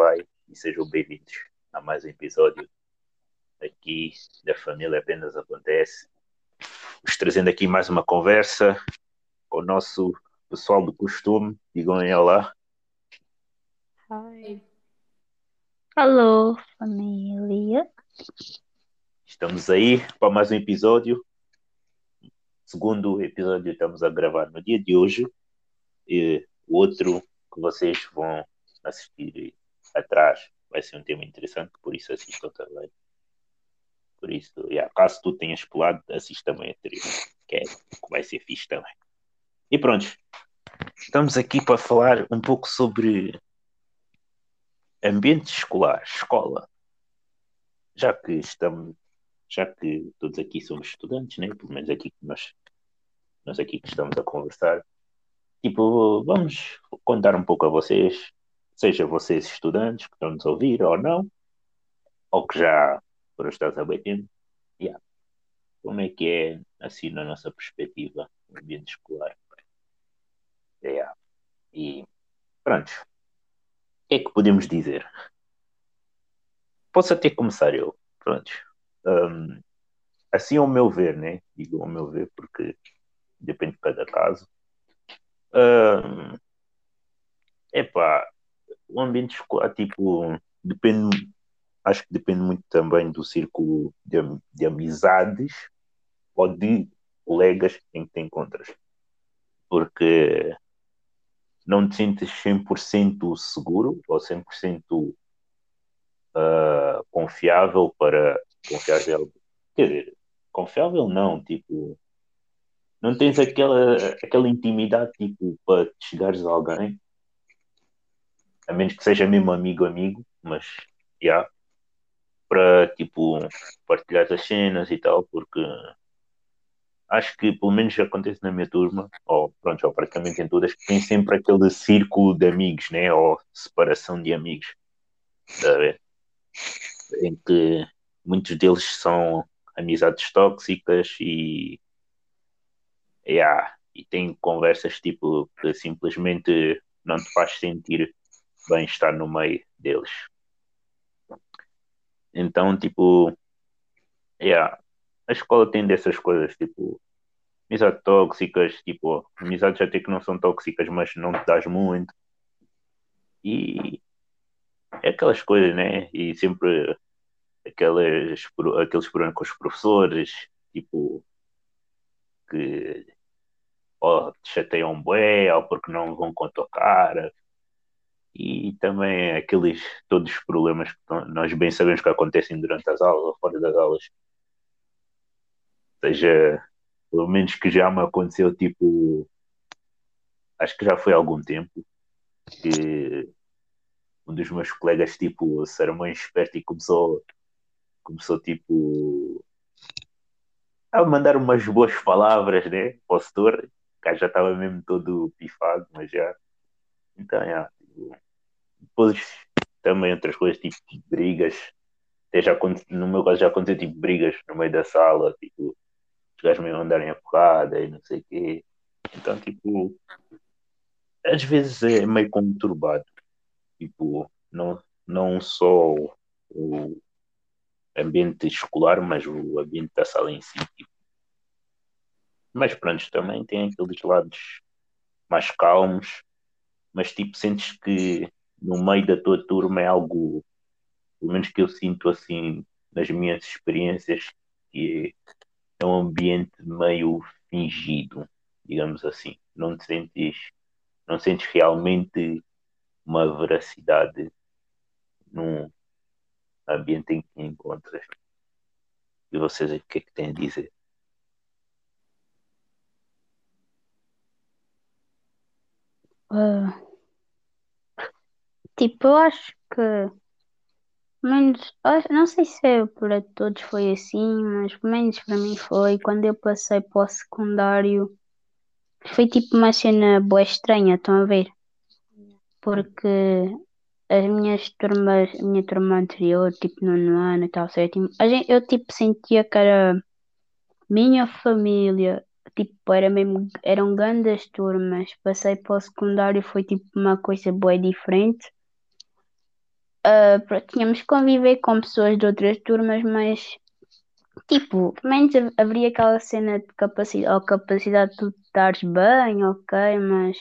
vai e sejam bem-vindos a mais um episódio aqui da Família Apenas Acontece. Vos trazendo aqui mais uma conversa com o nosso pessoal do costume. Digam aí olá. Hi. Alô, família. Estamos aí para mais um episódio. Segundo episódio estamos a gravar no dia de hoje. E o outro que vocês vão assistir atrás vai ser um tema interessante, por isso assistam também. Por isso, yeah, caso tu tenhas pulado, assiste também a anterior, que, é, que vai ser fixe também. E pronto, estamos aqui para falar um pouco sobre ambiente escolar, escola. Já que estamos, já que todos aqui somos estudantes, né? pelo menos aqui que nós, nós aqui que estamos a conversar, tipo, vamos contar um pouco a vocês, seja vocês estudantes que estão nos ouvir ou não, ou que já foram estar a tempo, yeah. como é que é, assim, na nossa perspectiva, o ambiente escolar. Yeah. E pronto, o que é que podemos dizer? Posso até começar eu, pronto. Um, assim ao meu ver, né? Digo ao meu ver porque depende de cada caso. Um, epá, o ambiente escolar, tipo, depende, acho que depende muito também do círculo de, de amizades ou de colegas em que te encontras. Porque não te sentes 100% seguro ou 100% uh, ah, confiável para confiar nele. Quer dizer, confiável não, tipo, não tens aquela, aquela intimidade tipo para chegares a alguém, a menos que seja mesmo amigo amigo, mas já yeah, para tipo partilhar as cenas e tal, porque acho que pelo menos acontece na minha turma, ou pronto, ou praticamente em todas, que tem sempre aquele círculo de amigos, né? Ou separação de amigos. Tá em que muitos deles são amizades tóxicas e yeah, e tem conversas tipo que simplesmente não te faz sentir bem estar no meio deles. Então, tipo, yeah, a escola tem dessas coisas, tipo, amizades tóxicas, tipo, amizades até que não são tóxicas, mas não te dás muito. E é aquelas coisas, né? E sempre aquelas, aqueles problemas com os professores, tipo, que ou te chateiam bué, ou porque não vão com a tua cara. E também aqueles todos os problemas que nós bem sabemos que acontecem durante as aulas ou fora das aulas. Seja, pelo menos que já me aconteceu, tipo, acho que já foi há algum tempo, que um dos meus colegas, tipo, ser mãe esperto e começou, começou, tipo, a mandar umas boas palavras, né, para o setor, cara já estava mesmo todo pifado, mas já. Então, já. Tipo, depois também outras coisas, tipo brigas. Até já, no meu caso já aconteceu tipo brigas no meio da sala, tipo, os gajos meio andarem a porrada e não sei o quê. Então, tipo, às vezes é meio conturbado. Tipo, não, não só o ambiente escolar, mas o ambiente da sala em si. Tipo, mas pronto, também tem aqueles lados mais calmos, mas tipo, sentes que no meio da tua turma é algo, pelo menos que eu sinto assim nas minhas experiências, que é um ambiente meio fingido, digamos assim. Não te sentes, não sentes realmente uma veracidade num ambiente em que encontras. E vocês o que é que têm a dizer? Uh, tipo, eu acho que, menos, não sei se é para todos foi assim, mas pelo menos para mim foi quando eu passei para o secundário. Foi tipo uma cena boa estranha, estão a ver? Porque as minhas turmas, a minha turma anterior, tipo no ano e tal, sétimo, a gente, eu tipo sentia que era minha família tipo, era mesmo, eram grandes turmas. Passei para o secundário, foi tipo uma coisa boa diferente. pronto, tínhamos que conviver com pessoas de outras turmas, mas tipo, menos ha- haveria aquela cena de capacidade, ou capacidade de tu te dares bem, ok, mas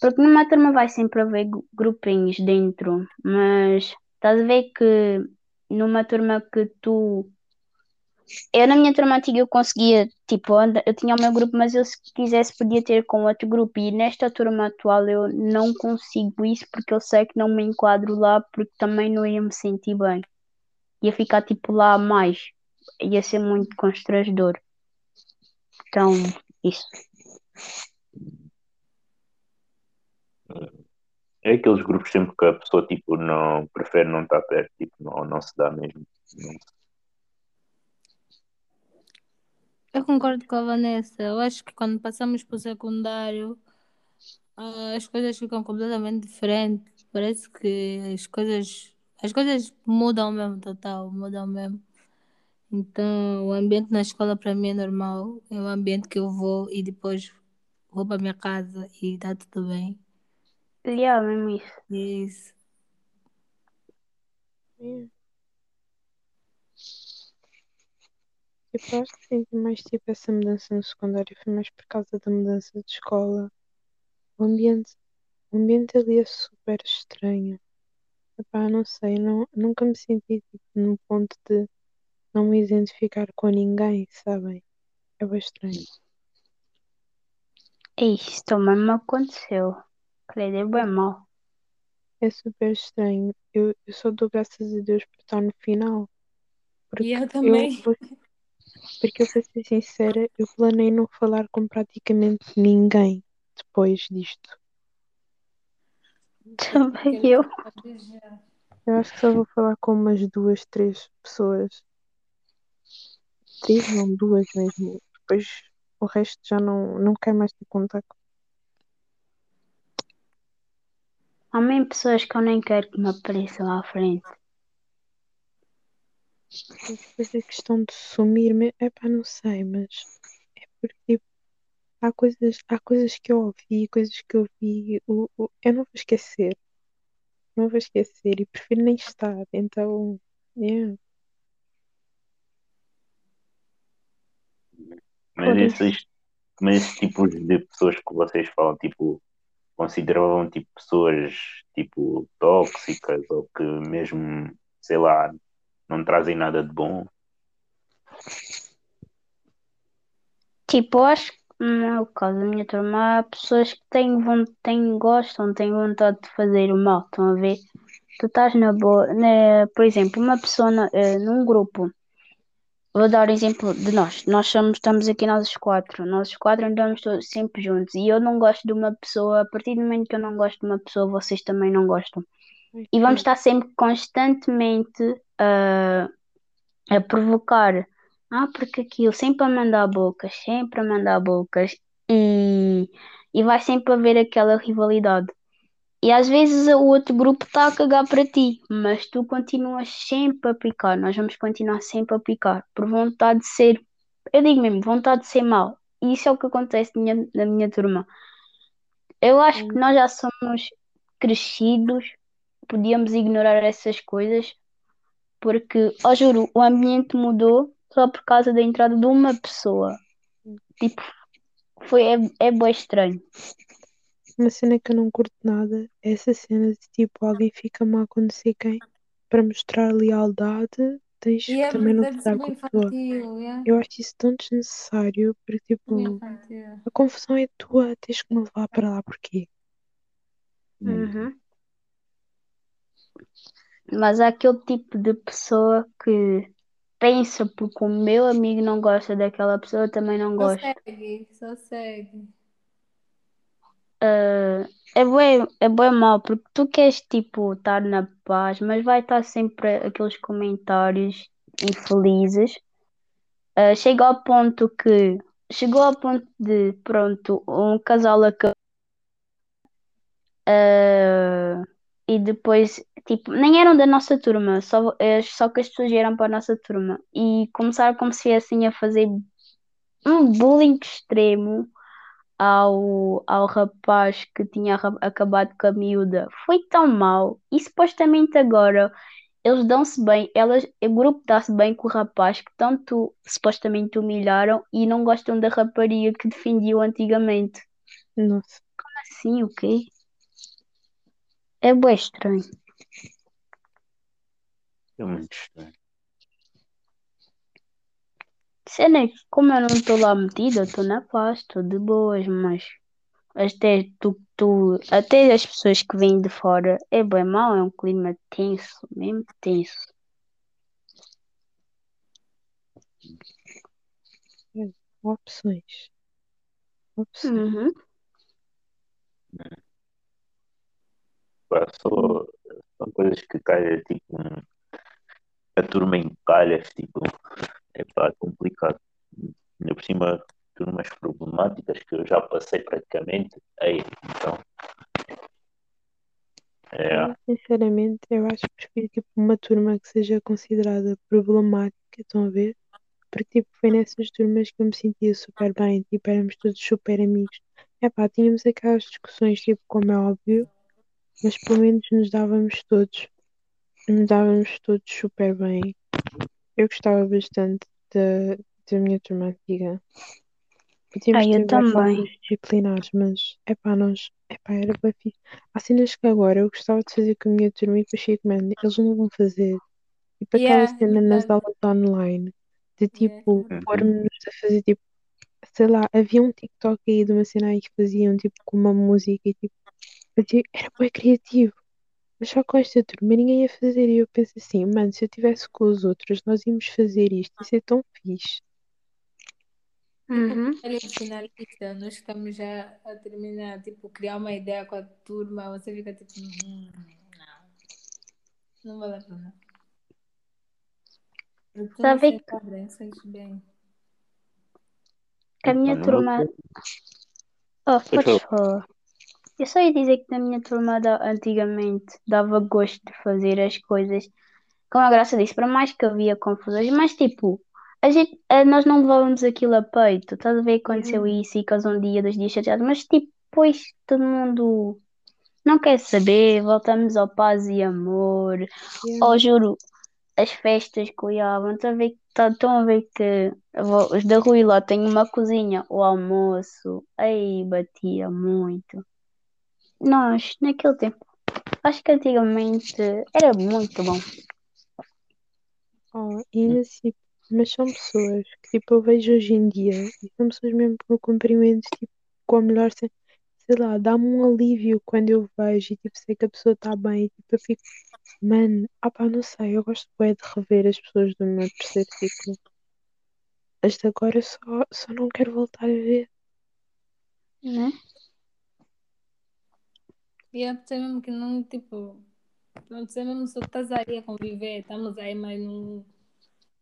porque numa turma vai sempre haver gru- grupinhos dentro, mas estás a ver que numa turma que tu eu na minha turma antiga eu conseguia, tipo, eu tinha o meu grupo, mas eu se quisesse podia ter com outro grupo. E nesta turma atual eu não consigo isso porque eu sei que não me enquadro lá porque também não ia me sentir bem. Ia ficar tipo lá mais. Ia ser muito constrangedor. Então, isso. É aqueles grupos sempre que a pessoa tipo, não prefere não estar perto, tipo, não, não se dá mesmo. Não- Eu concordo com a Vanessa. Eu acho que quando passamos para o secundário, ah, as coisas ficam completamente diferentes. Parece que as coisas, as coisas mudam mesmo, total, mudam mesmo. Então, o ambiente na escola para mim é normal. É o ambiente que eu vou e depois vou para minha casa e está tudo bem. Yeah, mesmo isso. É isso. É. Tipo, eu acho que senti mais tipo essa mudança no secundário foi mais por causa da mudança de escola. O ambiente, o ambiente ali é super estranho. Epá, não sei, não, nunca me senti tipo, num ponto de não me identificar com ninguém, sabem? É bem estranho. Isso também me aconteceu. Credo, é bem mal. É super estranho. Eu, eu só dou graças a Deus por estar no final. Porque E eu eu, também. vou- porque eu, para ser sincera, eu planei não falar com praticamente ninguém depois disto. Também eu. Eu acho que só vou falar com umas duas, três pessoas. Três, não, duas mesmo. Depois o resto já não, não quero mais ter contacto. Há mesmo pessoas que eu nem quero que me apareçam à frente. Depois a questão de sumir-me, é pá, não sei, mas é porque tipo, há coisas, há coisas que eu ouvi, coisas que eu vi, o, o- eu não vou esquecer. Não vou esquecer e prefiro nem estar. Então, yeah. Mas Por isso. esses, mas esses tipos de pessoas que vocês falam, tipo, consideravam tipo pessoas tipo tóxicas ou que mesmo, sei lá, não trazem nada de bom. Tipo, eu acho que não é o caso da minha turma. Há pessoas que têm, têm, gostam, têm vontade de fazer o mal. Estão a ver? Tu estás na boa. né, por exemplo, uma pessoa na- eh, num grupo. Vou dar o exemplo de nós. Nós somos, estamos aqui nós os quatro. Nós os quatro andamos todos sempre juntos. E eu não gosto de uma pessoa. A partir do momento que eu não gosto de uma pessoa, vocês também não gostam. E vamos estar sempre constantemente a, a provocar. Ah, porque aquilo, sempre a mandar bocas, sempre a mandar bocas. E, e vai sempre haver aquela rivalidade. E às vezes o outro grupo está a cagar para ti, mas tu continuas sempre a picar. Nós vamos continuar sempre a picar, por vontade de ser, eu digo mesmo, vontade de ser mau. E isso é o que acontece na minha, na minha turma. Eu acho que nós já somos crescidos, podíamos ignorar essas coisas, porque, ó juro, o ambiente mudou só por causa da entrada de uma pessoa. Tipo, foi, é, é bem estranho. Uma cena que eu não curto nada é essa cena de tipo alguém fica mal com não sei quem para mostrar lealdade, tens E que é também não te dar com é a pessoa. infantil, yeah. Eu acho isso tão desnecessário porque tipo a confusão é tua, tens que me levar para lá porquê? Uhum. Mas há aquele tipo de pessoa que pensa porque o meu amigo não gosta daquela pessoa, eu também não Só gosto. segue, só segue. Ah, é bué, é bué mal, porque tu queres tipo estar na paz, mas vai estar sempre aqueles comentários infelizes. Ah, chega ao ponto que chegou ao ponto de pronto, um casal acabou ah, e depois tipo, nem eram da nossa turma, só, eh, só que as pessoas vieram para a nossa turma e começaram como se viessem a fazer um bullying extremo ao, ao rapaz que tinha acabado com a miúda. Foi tão mau. E supostamente agora eles dão-se bem, elas, o grupo dá-se bem com o rapaz que tanto supostamente humilharam e não gostam da rapariga que defendiam antigamente. Nossa. Assim, o quê? É bem estranho. É muito estranho. Cena é que, como eu não estou lá metida, eu estou na paz, estou de boas, mas até, tu, tu, até as pessoas que vêm de fora é bem mau, é um clima tenso, mesmo tenso. Opções. Opções. Uhum. Pá, só, são coisas que caem, tipo, a turma em calhas, tipo, é pá, complicado. Ainda por cima, turmas problemáticas que eu já passei praticamente. Aí, então. É, sinceramente, eu acho que prefiro tipo, uma turma que seja considerada problemática, estão a ver? Porque tipo, foi nessas turmas que eu me sentia super bem, tipo, éramos todos super amigos. Epá, tínhamos aquelas discussões, tipo, como é óbvio, mas pelo menos nos dávamos todos, nos dávamos todos super bem. Eu gostava bastante da, da minha turma antiga. Podíamos Ai, eu também. disciplinares, mas epá, nós, epá, era bem fixe. Há cenas que agora eu gostava de fazer com a minha turma e depois mano, eles não vão fazer. Tipo aquela Yeah, é cena nas aulas online, de Yeah, tipo, Uhum. pôr-nos a fazer tipo, sei lá, havia um TikTok aí de uma cena aí que faziam tipo com uma música e tipo, fazia- era bem criativo. Mas só com esta turma ninguém ia fazer e eu penso assim, mano, se eu tivesse com os outros, nós íamos fazer isto, isso é tão fixe. Uhum. De finalista, nós estamos já a terminar, tipo, criar uma ideia com a turma, você fica tipo, hum, não, não vale a pena. Sabe que bem. a minha turma. Oh, foi, falar. Eu só ia dizer que na minha turma da- antigamente dava gosto de fazer as coisas com a graça disso, para mais que havia confusões, mas tipo, a gente, eh, nós não levávamos aquilo a peito. Estás a ver que aconteceu Yeah, isso e causou um dia, dois dias chateados, mas tipo, depois todo mundo não quer saber, voltamos ao paz e amor. Oh, juro, as festas que olhavam, estão a ver, tá- estão a ver que os da Rui lá têm uma cozinha, o almoço, aí batia muito. Nós, naquele tempo, acho que antigamente era muito bom. Oh, e ainda assim, mas são pessoas que tipo eu vejo hoje em dia e são pessoas mesmo com cumprimentos tipo com a melhor se- sei lá, dá-me um alívio quando eu vejo e tipo sei que a pessoa está bem e tipo eu fico, mano, ah pá, não sei, eu gosto bué de rever as pessoas do meu terceiro ciclo. As de agora só, só não quero voltar a ver. Né? E é por mesmo que não, tipo, não sei mesmo só estás aí a conviver, estamos aí, mas não.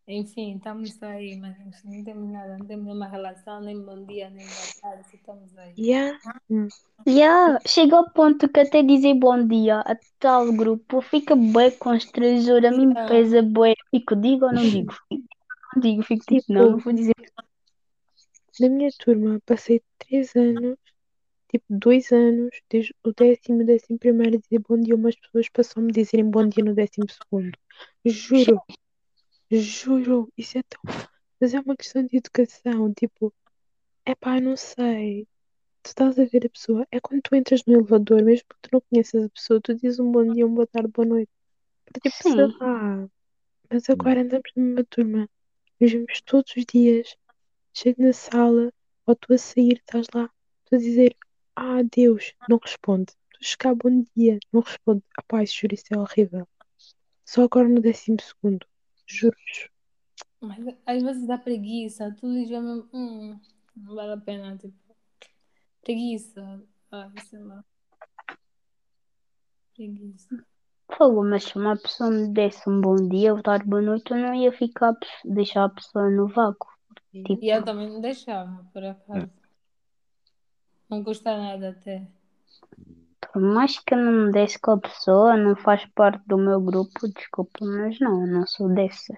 Enfim, estamos aí, mas não temos nada, não temos nenhuma relação, nem bom dia, nem boa tarde, só estamos aí. Yeah. Hum. Yeah, chega ao ponto que até dizer bom dia a tal grupo fica bem constrangedor, a mim Yeah. pesa bué. Fico, digo ou não digo? Não digo, fico tipo, não, não Tipo, vou dizer. na minha turma passei três anos, tipo dois anos, desde o décimo décimo primeiro a dizer bom dia umas pessoas passou-me a dizerem bom dia no décimo segundo. Juro. Juro, isso é tão. Mas é uma questão de educação. Tipo, é pá, não sei. Tu estás a ver a pessoa. É quando tu entras no elevador, mesmo que tu não conheças a pessoa, tu dizes um bom dia, uma boa tarde, boa noite. Porque, tipo, sei lá. Mas agora andamos numa turma. Nos vemos todos os dias. Chego na sala, ou tu a sair, estás lá. Tu a dizer, ah, Deus, não responde. Tu chegar, bom dia, não responde. Isso, juro, isso é horrível. Só agora no décimo segundo. Juro-vos. Mas às vezes dá preguiça, tu dizes mesmo, hum, não vale a pena, tipo, preguiça, ah, sei lá, preguiça. fogo, mas se uma pessoa me desse um bom dia, boa tarde, boa noite, eu não ia ficar, deixar a pessoa no vácuo. Tipo, E eu também não deixava, por acaso. Não custa nada até. por mais que eu não me desse com a pessoa, não faz parte do meu grupo, desculpa, mas não, não sou dessas.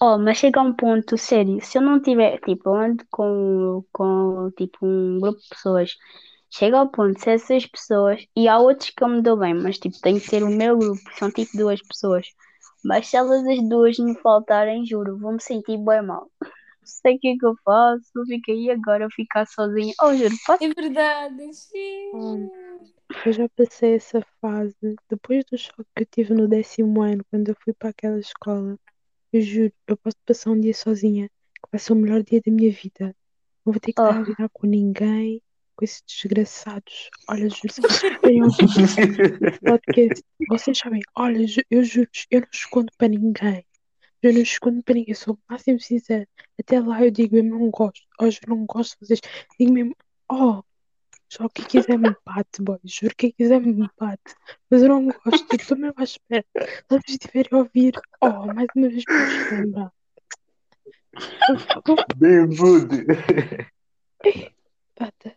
Oh, mas chega um ponto, sério, se eu não tiver, tipo, eu ando com, com, tipo, um grupo de pessoas, chega ao ponto, se essas pessoas, e há outros que eu me dou bem, mas, tipo, tem que ser o meu grupo, são, tipo, duas pessoas, mas se elas as duas me faltarem, juro, vou-me sentir bem mal. Não sei o que é que eu faço, fico aí agora, ficar sozinha, oh, juro, posso? É verdade, sim. Hum. Eu já passei essa fase. Depois do choque que eu tive no décimo ano, quando eu fui para aquela escola, eu juro, eu posso passar um dia sozinha, que vai ser o melhor dia da minha vida. Não vou ter que estar a Oh. virar com ninguém, com esses desgraçados. Olha, juro, vocês podcast, sabem, olha, eu juro, eu não escondo para ninguém. Eu não escondo para ninguém, eu sou o máximo sincera. Até lá eu digo mesmo, não gosto. Hoje eu não gosto de vocês. Digo mesmo, oh, só quem quiser me bate, boy. Juro, quem quiser me bate. Mas eu não gosto, eu estou mesmo à espera. Se vocês estiverem a ouvir, oh, mais uma vez vos lembrar. Eu- eu- Bem. Bata.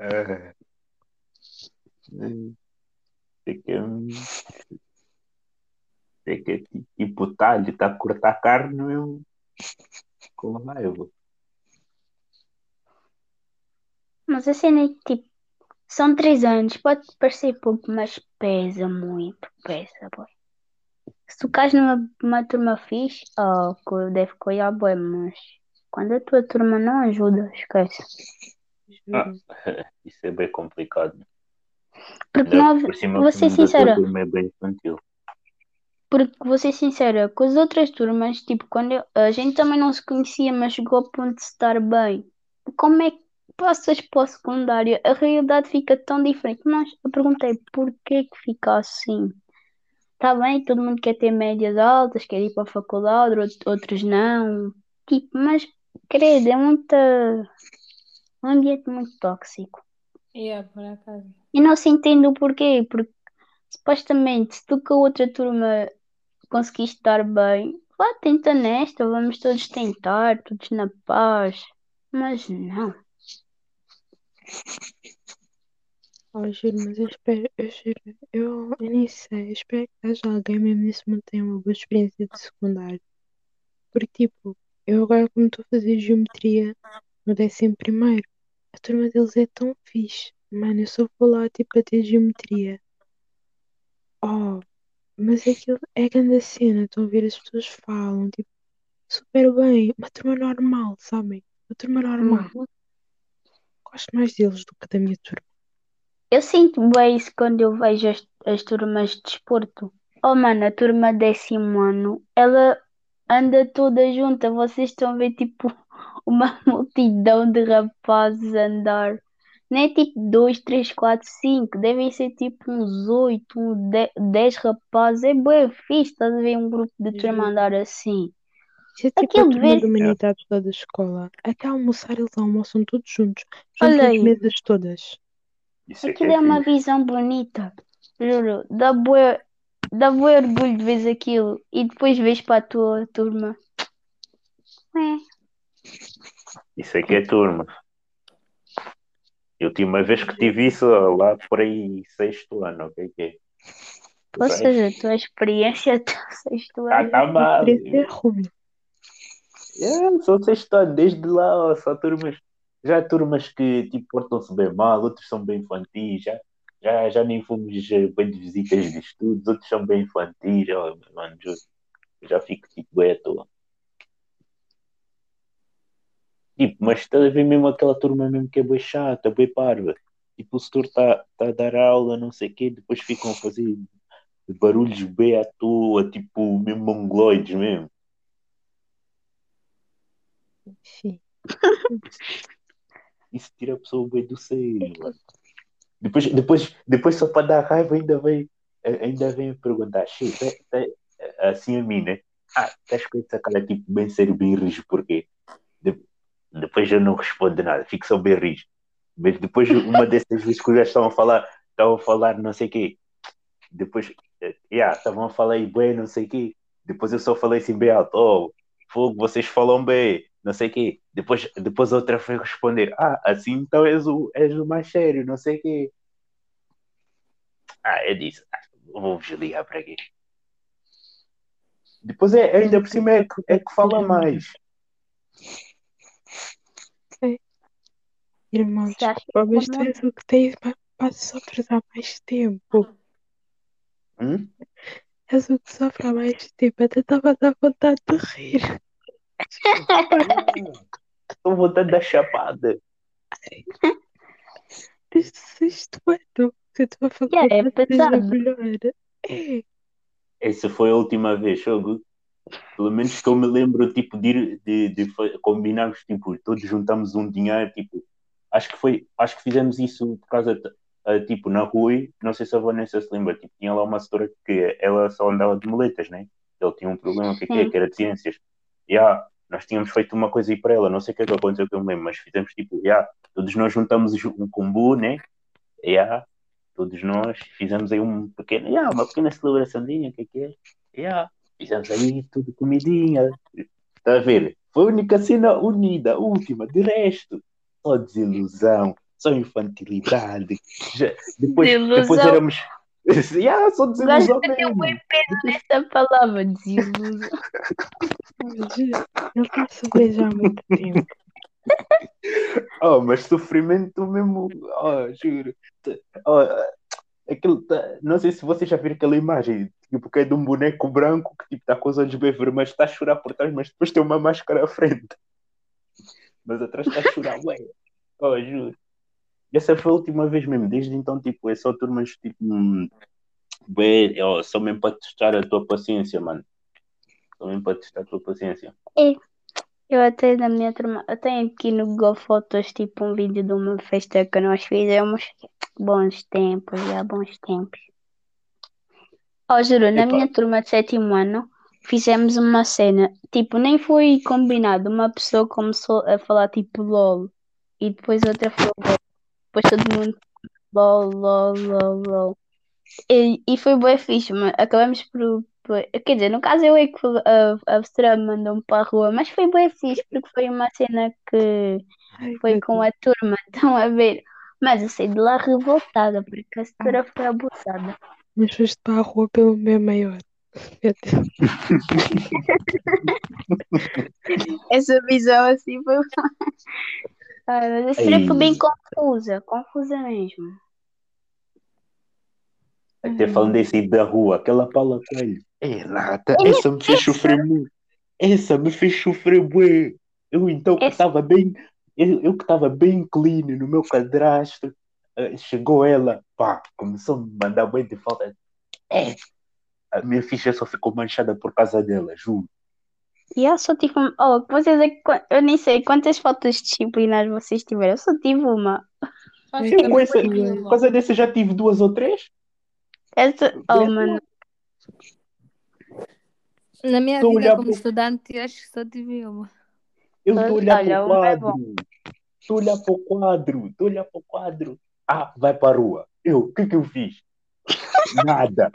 Ah. Sei que sei que tipo tá, ele tá a cortar carne mesmo com raiva. Mas a cena é que, tipo, são três anos, pode parecer pouco, mas pesa muito, pesa, boy. Se tu cais numa, numa turma fixe, oh, deve coiar bem, mas quando a tua turma não ajuda, esquece. Ah, isso é bem complicado. Porque nós, por cima vou ser sincera, turma é bem infantil. porque vou ser sincera, com as outras turmas, tipo, quando eu- a gente também não se conhecia, mas chegou ao ponto de estar bem. Como é que passas para o secundário? A realidade fica tão diferente. Mas eu perguntei porquê que fica assim? Tá bem, todo mundo quer ter médias altas, quer ir para a faculdade, out- outros não. Tipo, mas, credo, é muita, um ambiente muito tóxico. Yeah, por acaso. E não se entende o porquê, porque supostamente se tu com a outra turma conseguiste estar bem, vá, tenta nesta, vamos todos tentar, todos na paz. Mas não. Oh, juro, mas eu espero, eu juro, eu, eu nem sei, eu espero que haja alguém mesmo nesse mundo que tenha uma boa experiência de secundário. Porque, tipo, eu agora como estou a fazer geometria no décimo primeiro, a turma deles é tão fixe. Mano, eu só vou lá, tipo, a ter geometria. Oh, mas aquilo é grande cena, estão a ver, as pessoas falam, tipo, super bem, uma turma normal, sabem? Uma turma normal. Hum. Gosto mais deles do que da minha turma. Eu sinto bem isso quando eu vejo as, as turmas de desporto. Oh, mano, a turma décimo ano, ela anda toda junta. Vocês estão a ver, tipo, uma multidão de rapazes a andar. Não é tipo dois, três, quatro, cinco. Devem ser tipo uns oito, uns de- dez rapazes. É bem fixe, estás a ver um grupo de turma a andar assim. Isso é tipo a Aquilo turma vê-se. de humanidades lá da escola. Até almoçar eles almoçam todos juntos, Olha juntam as aí. mesas todas. Isso é Aquilo é é uma visão bonita. Juro, dá bué, dá bué orgulho de ver aquilo e depois vês para a tua turma. É. Isso é que é turma. Eu tinha uma vez que tive isso lá por aí sexto ano, ok? Que é? Ou Vai. seja, a tua experiência até o sexto Ah, ano. tá mal. Preto é. É, só sexto ano, desde lá, só turmas. Já há turmas que tipo, portam-se bem mal, outros são bem infantis, já, já, já nem fomos eh, bem de visitas de estudos, outros são bem infantis, ó, mano. Eu já fico tipo bem à toa. Tipo, mas está a ver mesmo aquela turma mesmo que é bem chata, bem parva. Tipo, o setor está tá a dar aula, não sei o quê, depois ficam a fazer barulhos bem à toa, tipo, mesmo mongoloides mesmo. Enfim. Isso tira a pessoa bem do sério, mano. Depois, depois, depois só para dar raiva ainda vem, ainda vem perguntar, "Xê, tá- tá- assim a mim, né? Ah, estás com essa cara tipo bem sério, bem rijo, porquê? De- depois eu não respondo nada, fico só bem rijo. Mas depois uma dessas vezes que já estavam a falar, estavam a falar não sei o quê. Depois, eh, yeah, estavam a falar aí bem, não sei o quê. Depois eu só falei assim bem alto, oh, fogo, vocês falam bem, não sei o quê. Depois, depois a outra foi responder, ah, assim então és o, és o mais sério, não sei o quê. Ah, eu disse, ah, Vou-vos ligar para aqui. Depois é, ainda por cima é que, é que fala mais. Irmãos, Se acha que desculpa, mas é tu és o que tens pa- para sofrer há mais tempo. Hum? És o que sofre há mais tempo. Até estava a dar vontade de rir. Estou voltando da chapada. Desde o sexto ano que eu estou a falar Yeah, é pesado. melhor. É. Essa foi a última vez, jogo. Pelo menos que eu me lembro, tipo, de, ir- de, de fa- combinarmos, tipo, todos juntamos um dinheiro, tipo, acho que foi, acho que fizemos isso por causa, de, tipo, na Rui, não sei se a Vanessa se lembra, tipo, tinha lá uma setora que ela só andava de moletas, né? Ele tinha um problema, que, é que, é? Era de ciências. E ah, nós tínhamos feito uma coisa aí para ela, não sei o que é que aconteceu que eu me lembro, mas fizemos, tipo, yeah, todos nós juntamos um combo, né? Yeah, todos nós fizemos aí um pequeno, yeah, uma pequena celebraçãozinha, o que é que é? Yeah, fizemos aí tudo comidinha. Está a ver? Foi a única cena unida, última, de resto, só desilusão, só infantilidade. Depois, Desilusão. depois éramos. yeah, só Gosto desilusão de ter um mesmo. peso nessa palavra, desilusão. A sofrer já há muito tempo. Oh, mas sofrimento mesmo, oh, juro. Oh, aquilo tá- não sei se vocês já viram aquela imagem, tipo, que é de um boneco branco que tipo, está com os olhos bem vermelhos, está a chorar por trás, mas depois tem uma máscara à frente. Mas atrás está a chorar, ué. Oh, juro. Essa foi a última vez mesmo, desde então, tipo, é só turmas, tipo, hum, bué, oh, só mesmo para testar a tua paciência, mano. Só mesmo para testar a tua paciência. Eu até na minha turma, eu tenho aqui no Google Fotos tipo um vídeo de uma festa que nós fizemos. Bons tempos, já bons tempos. Ó, juro, na Epa. minha turma de sétimo ano fizemos uma cena, tipo, nem foi combinado. Uma pessoa começou a falar tipo LOL e depois outra falou LOL. Depois todo mundo LOL, LOL, LOL, LOL. E, e foi bem fixe, mas acabamos por, por- Quer dizer, no caso eu é que a, a professora mandou-me para a rua, mas foi bem fixe porque foi uma cena que foi com a turma, estão a ver? Mas eu saí de lá revoltada porque a setora foi abusada. Mas foste para a rua pelo meu maior. Meu Deus. Essa visão assim foi. Ai, mas a setora foi bem confusa, confusa mesmo. Até falando desse aí da rua, aquela Paula Coelho. É lata, essa me fez sofrer muito. Essa me fez sofrer bué. Eu então que estava bem, eu, eu que estava bem clean no meu cadastro, eh, chegou ela, pá, começou a me mandar bem de falta. É, a minha ficha só ficou manchada por causa dela, juro. E eu só tive uma. Oh, vocês é Eu nem sei quantas faltas disciplinares vocês tiveram. Eu só tive uma. Eu com essa, por causa dessa já tive duas ou três. Essa. Oh, mano. Na minha a vida como pro- estudante, acho que só tive uma. Eu estou a olhar Olha, para o é quadro. Estou olhar para o quadro. Estou olhar para o quadro. Ah, vai para a rua. Eu, o que é que eu fiz? Nada.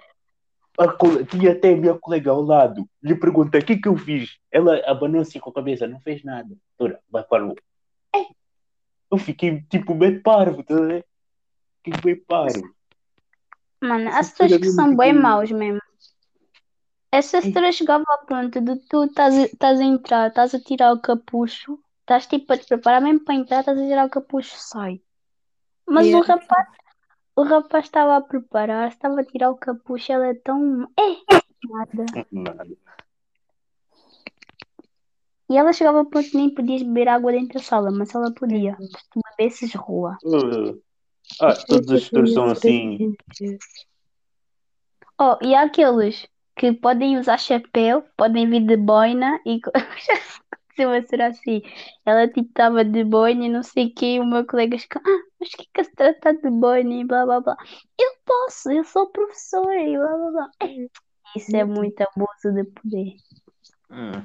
A Tinha até a minha colega ao lado. Lhe perguntei o que é que eu fiz. Ela abanou assim com a cabeça. Não fez nada. Doutora, vai para rua. É. Eu fiquei tipo meio parvo. Tá ver? Fiquei bem parvo. Mano, as pessoas que são bem maus mesmo. Essa setora chegava ao ponto de tu estás a- entrar, estás a tirar o capucho, estás tipo a te preparar mesmo para entrar, estás a tirar o capucho, sai. Mas o Yeah. rapaz, o rapaz estava a preparar, estava a tirar o capucho, ela é tão. É! Nada. Nada. E ela chegava ao ponto que nem podias beber água dentro da sala, mas ela podia. Se tu bebesses rua. Uh, Ah, todos os setores são assim. Oh, e há aqueles que podem usar chapéu, podem vir de boina e costuma ser assim. Ela tipo estava de boina e não sei o que, o meu colega fica, ah, mas que que se trata de boina e blá blá blá. Eu posso, eu sou professora e blá blá blá. É, Isso é muito abuso de poder. Hum.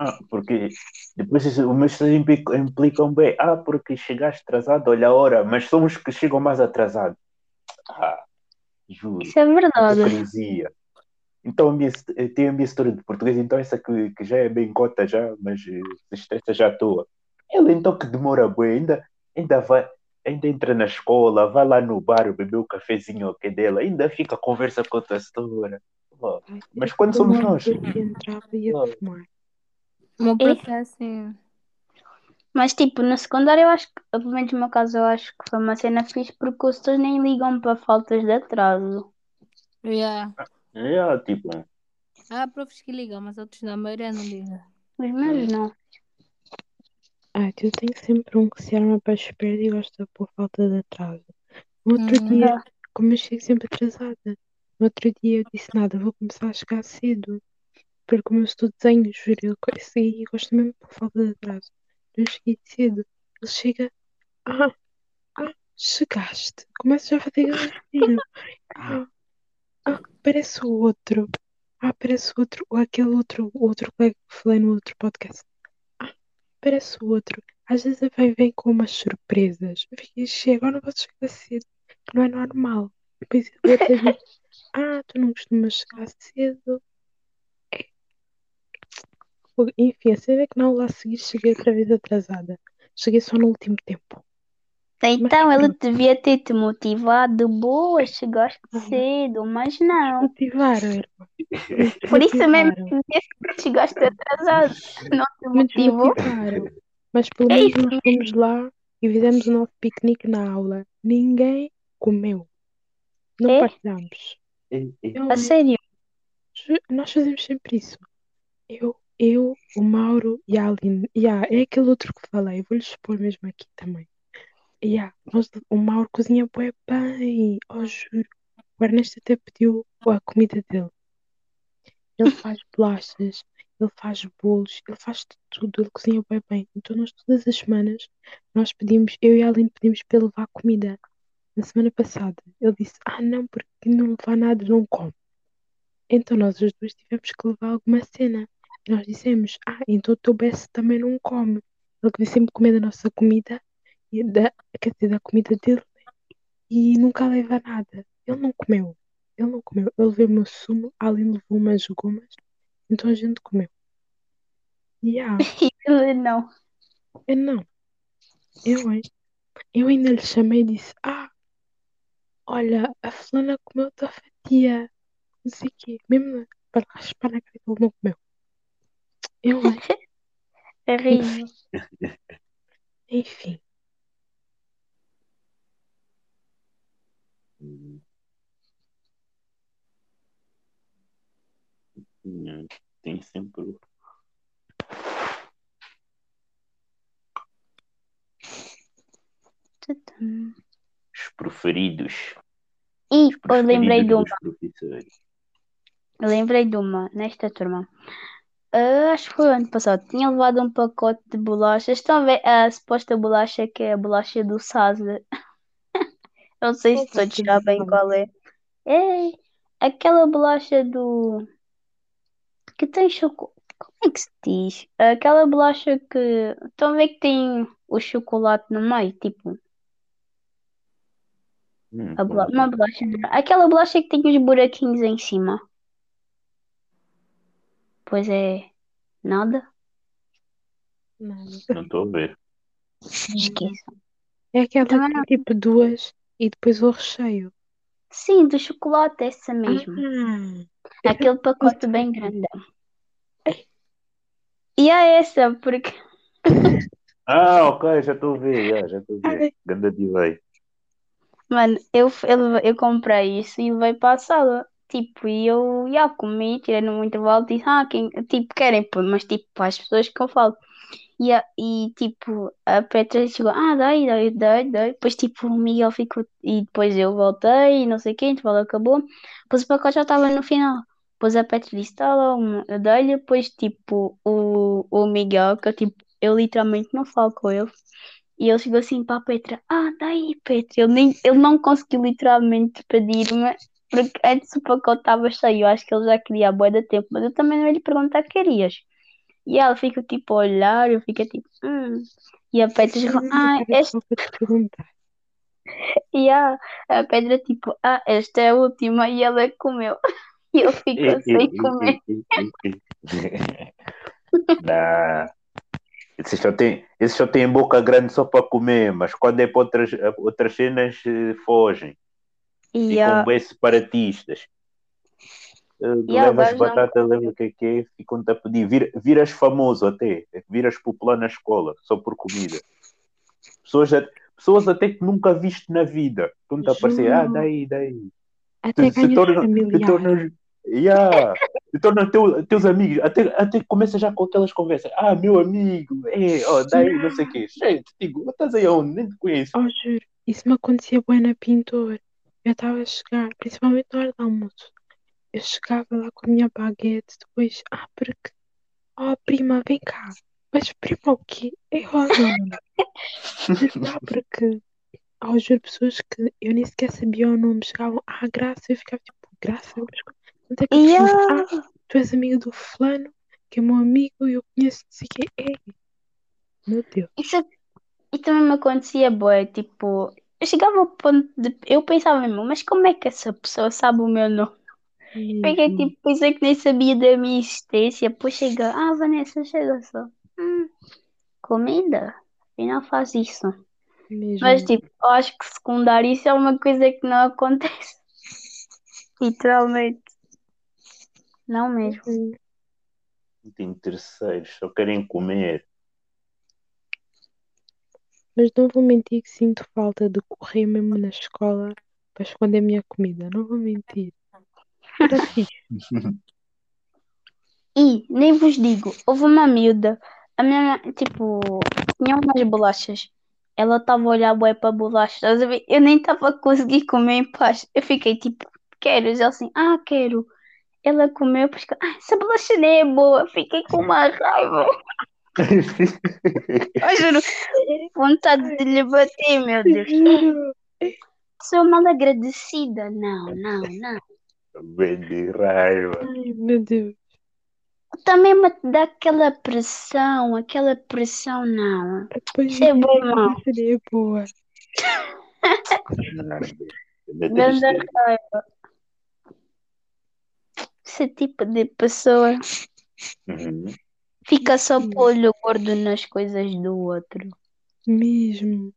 Ah, porque depois isso- os meus estudos implicam, implicam bem. Ah, porque chegaste atrasado, olha a hora, mas são os que chegam mais atrasados. Ah, juro, Isso é verdade. hipocrisia. Então a minha, eu tenho a minha história de português, então essa que, que já é bem cota já, mas eh, se estressa já à toa. Ela então que demora bem, ainda, ainda vai, ainda entra na escola, vai lá no bar beber o cafezinho que é dela, ainda fica a conversa com. Pô, Ai, Mas eu quando somos nós? O meu É? prof é assim. Mas tipo, na secundária eu acho que, pelo menos no meu caso, eu acho que foi uma cena fixe porque os nem ligam para faltas de atraso. Yeah. É, tipo, Há profs que ligam, mas outros na maioria não ligam. Os meus não. Ah, eu tenho sempre um que se arma para a espera e gosta por falta de atraso. No outro Hum. dia, como eu chego sempre atrasada, no outro dia eu disse nada, vou começar a chegar cedo. Porque como eu estou desenho, juro, eu co- e gosto mesmo por falta de atraso. Eu cheguei cedo. Ele chega, ah, ah, chegaste. Começa já a fazer galantinho. Ah, ah, parece o outro. Ah, parece o outro, ou aquele outro, o outro colega que falei no outro podcast. Ah, parece o outro. Às vezes vem, vem com umas surpresas. Chega, agora não posso chegar cedo. Não é normal. Depois a outra diz, ah, tu não costumas chegar cedo. Enfim, a cena é que na aula a seguir cheguei outra vez atrasada. Cheguei só no último tempo. Então ele devia ter te motivado, boa, chegaste Ah. cedo, mas não. Desmotivaram, irmã. Por isso mesmo que chegaste atrasado. Não te motivou? Mas pelo É menos nós fomos lá e fizemos o nosso piquenique na aula. Ninguém comeu. Não É? partilhamos. é, é, A sério? Nós fazemos sempre isso. Eu, eu, o Mauro e a Aline. Yeah, é aquele outro que falei. Vou-lhes expor mesmo aqui também. Yeah, nós, o Mauro cozinha bué bem. Oh, juro. O Ernesto até pediu a comida dele. Ele faz bolachas, ele faz bolos, ele faz tudo. Ele cozinha bué bem. Então nós todas as semanas, nós pedimos, eu e a Aline pedimos para ele levar comida. Na semana passada, ele disse, ah não, porque não levar nada não come. Então nós as duas tivemos que levar alguma cena. Nós dissemos, ah, então o teu Bess também não come. Ele queria sempre comer da nossa comida, e da, quer dizer, da comida dele, e nunca leva nada. Ele não comeu. Ele não comeu. Ele levou o meu sumo, a Aline levou umas gomas, então a gente comeu. E ah, E ele não. eu não. Eu, hein? Eu ainda lhe chamei e disse, ah, olha, a fulana comeu a tua fatia. Não sei o quê. Mesmo para raspar na cara, ele não comeu. Eu, hein? É horrível. Enfim. hum. Hum, Tem sempre os preferidos. E Os eu lembrei de uma. Eu lembrei de uma nesta turma. Ah, acho que foi o ano passado. Tinha levado um pacote de bolachas. Estão a ver a suposta bolacha que é a bolacha do Saza? Não sei se bolacha do sabem Saza? qual é. É aquela bolacha do. que tem chocolate. Como é que se diz? Aquela bolacha que. Estão a ver que tem o chocolate no meio? Tipo, Hum, a bola... como uma assim? bolacha. Aquela bolacha que tem os buraquinhos em cima. Pois é. Nada? Nada. Não estou a ver. Esqueça. É aquela Também que não. tem tipo duas e depois o recheio. Sim, do chocolate, essa mesmo. Ah, Aquele pacote bem grandão. E é essa, porque. Ah, ok, já estou a ver, já, estou a ver. Ganda delay. Mano, eu, eu, eu comprei isso e levei para a sala. Tipo, e eu já comi, tirei no intervalo e disse, ah, quem, tipo, querem pôr, mas tipo, para as pessoas que eu falo. E, a- e tipo, a Petra chegou, ah, dai, dai, dai, dai. Depois, tipo, o Miguel ficou, e depois eu voltei, e não sei o que, o acabou. Depois o pacote já estava no final. Depois a Petra disse, tá lá, uma- eu dei-lhe. Depois, tipo, o, o Miguel, que eu, tipo, eu literalmente não falo com ele. E ele chegou assim para a Petra, ah, tá aí, Petra. Ele, nem, ele não conseguiu literalmente pedir-me, porque antes o pacote estava cheio. Eu acho que ele já queria a bué de tempo, mas eu também não ia lhe perguntar querias. E ela fica tipo a olhar, eu fico tipo, hum. E a Petra chegou, ah, perguntar. e a, a Petra tipo, ah, esta é a última, e ela comeu. E ele ficou sem comer. Nah, Esses só têm, esses só têm boca grande só para comer, mas quando é para outras, outras cenas, eh, fogem. E Ficam ah, bem separatistas. Eh, E levas não- batata, leva o que é que é, ficam-te a pedir. Vir- viras famoso até, viras popular na escola, só por comida. Pessoas, a- pessoas até que nunca viste na vida. Estão-te a aparecer, ah, daí, daí. Até Se, se tornam, se familiares. tornam, yeah, se tornam teu, teus amigos. Até, até começa já com aquelas conversas. Ah, meu amigo, é, ó, daí, não sei o quê. Gente, digo, estás aí aonde? Nem te conheço. Oh, juro, isso me acontecia bem na pintor. Eu estava a chegar, principalmente na hora do almoço. Eu chegava lá com a minha baguete, depois, ah, porque, oh, prima, vem cá. Mas prima, o quê? É. Juro, ah, porque, oh, juro, pessoas que eu nem sequer sabia o nome, chegavam, ah, Graça, eu ficava tipo, Graça, mas quanto é que? Yeah. Ah, tu és amiga do fulano, que é meu amigo, e eu conheço, não sei quê. É, meu Deus. Isso, isso também me acontecia, boé, tipo, eu chegava ao ponto de, eu pensava mesmo, mas como é que essa pessoa sabe o meu nome? Porque, Mesmo. tipo, pensei que nem sabia da minha existência, depois chega, ah, Vanessa, chega só, hum, comida? Afinal faz isso. Mesmo. Mas, tipo, eu acho que secundário isso é uma coisa que não acontece. Literalmente. Não mesmo. Tem terceiros, só querem comer. Mas não vou mentir que sinto falta de correr mesmo na escola para esconder a minha comida. Não vou mentir. E, nem vos digo, houve uma miúda, a minha mãe, tipo, tinha umas bolachas. Ela estava a olhar bué para bolachas? Eu nem estava a conseguir comer em paz. Eu fiquei tipo, queres? Ela assim, ah, quero. Ela comeu, depois, ah, essa bolacha nem é boa. Fiquei com uma raiva. Eu juro, vontade de lhe bater, meu Deus. Sou mal agradecida. Não, não, não. Bem de raiva. Ai, meu Deus. Também me dá aquela pressão, aquela pressão, não. Isso é dizem bom, não. seria boa. Grande raiva. Esse tipo de pessoa Uhum. fica só por olho gordo nas coisas do outro. Mesmo.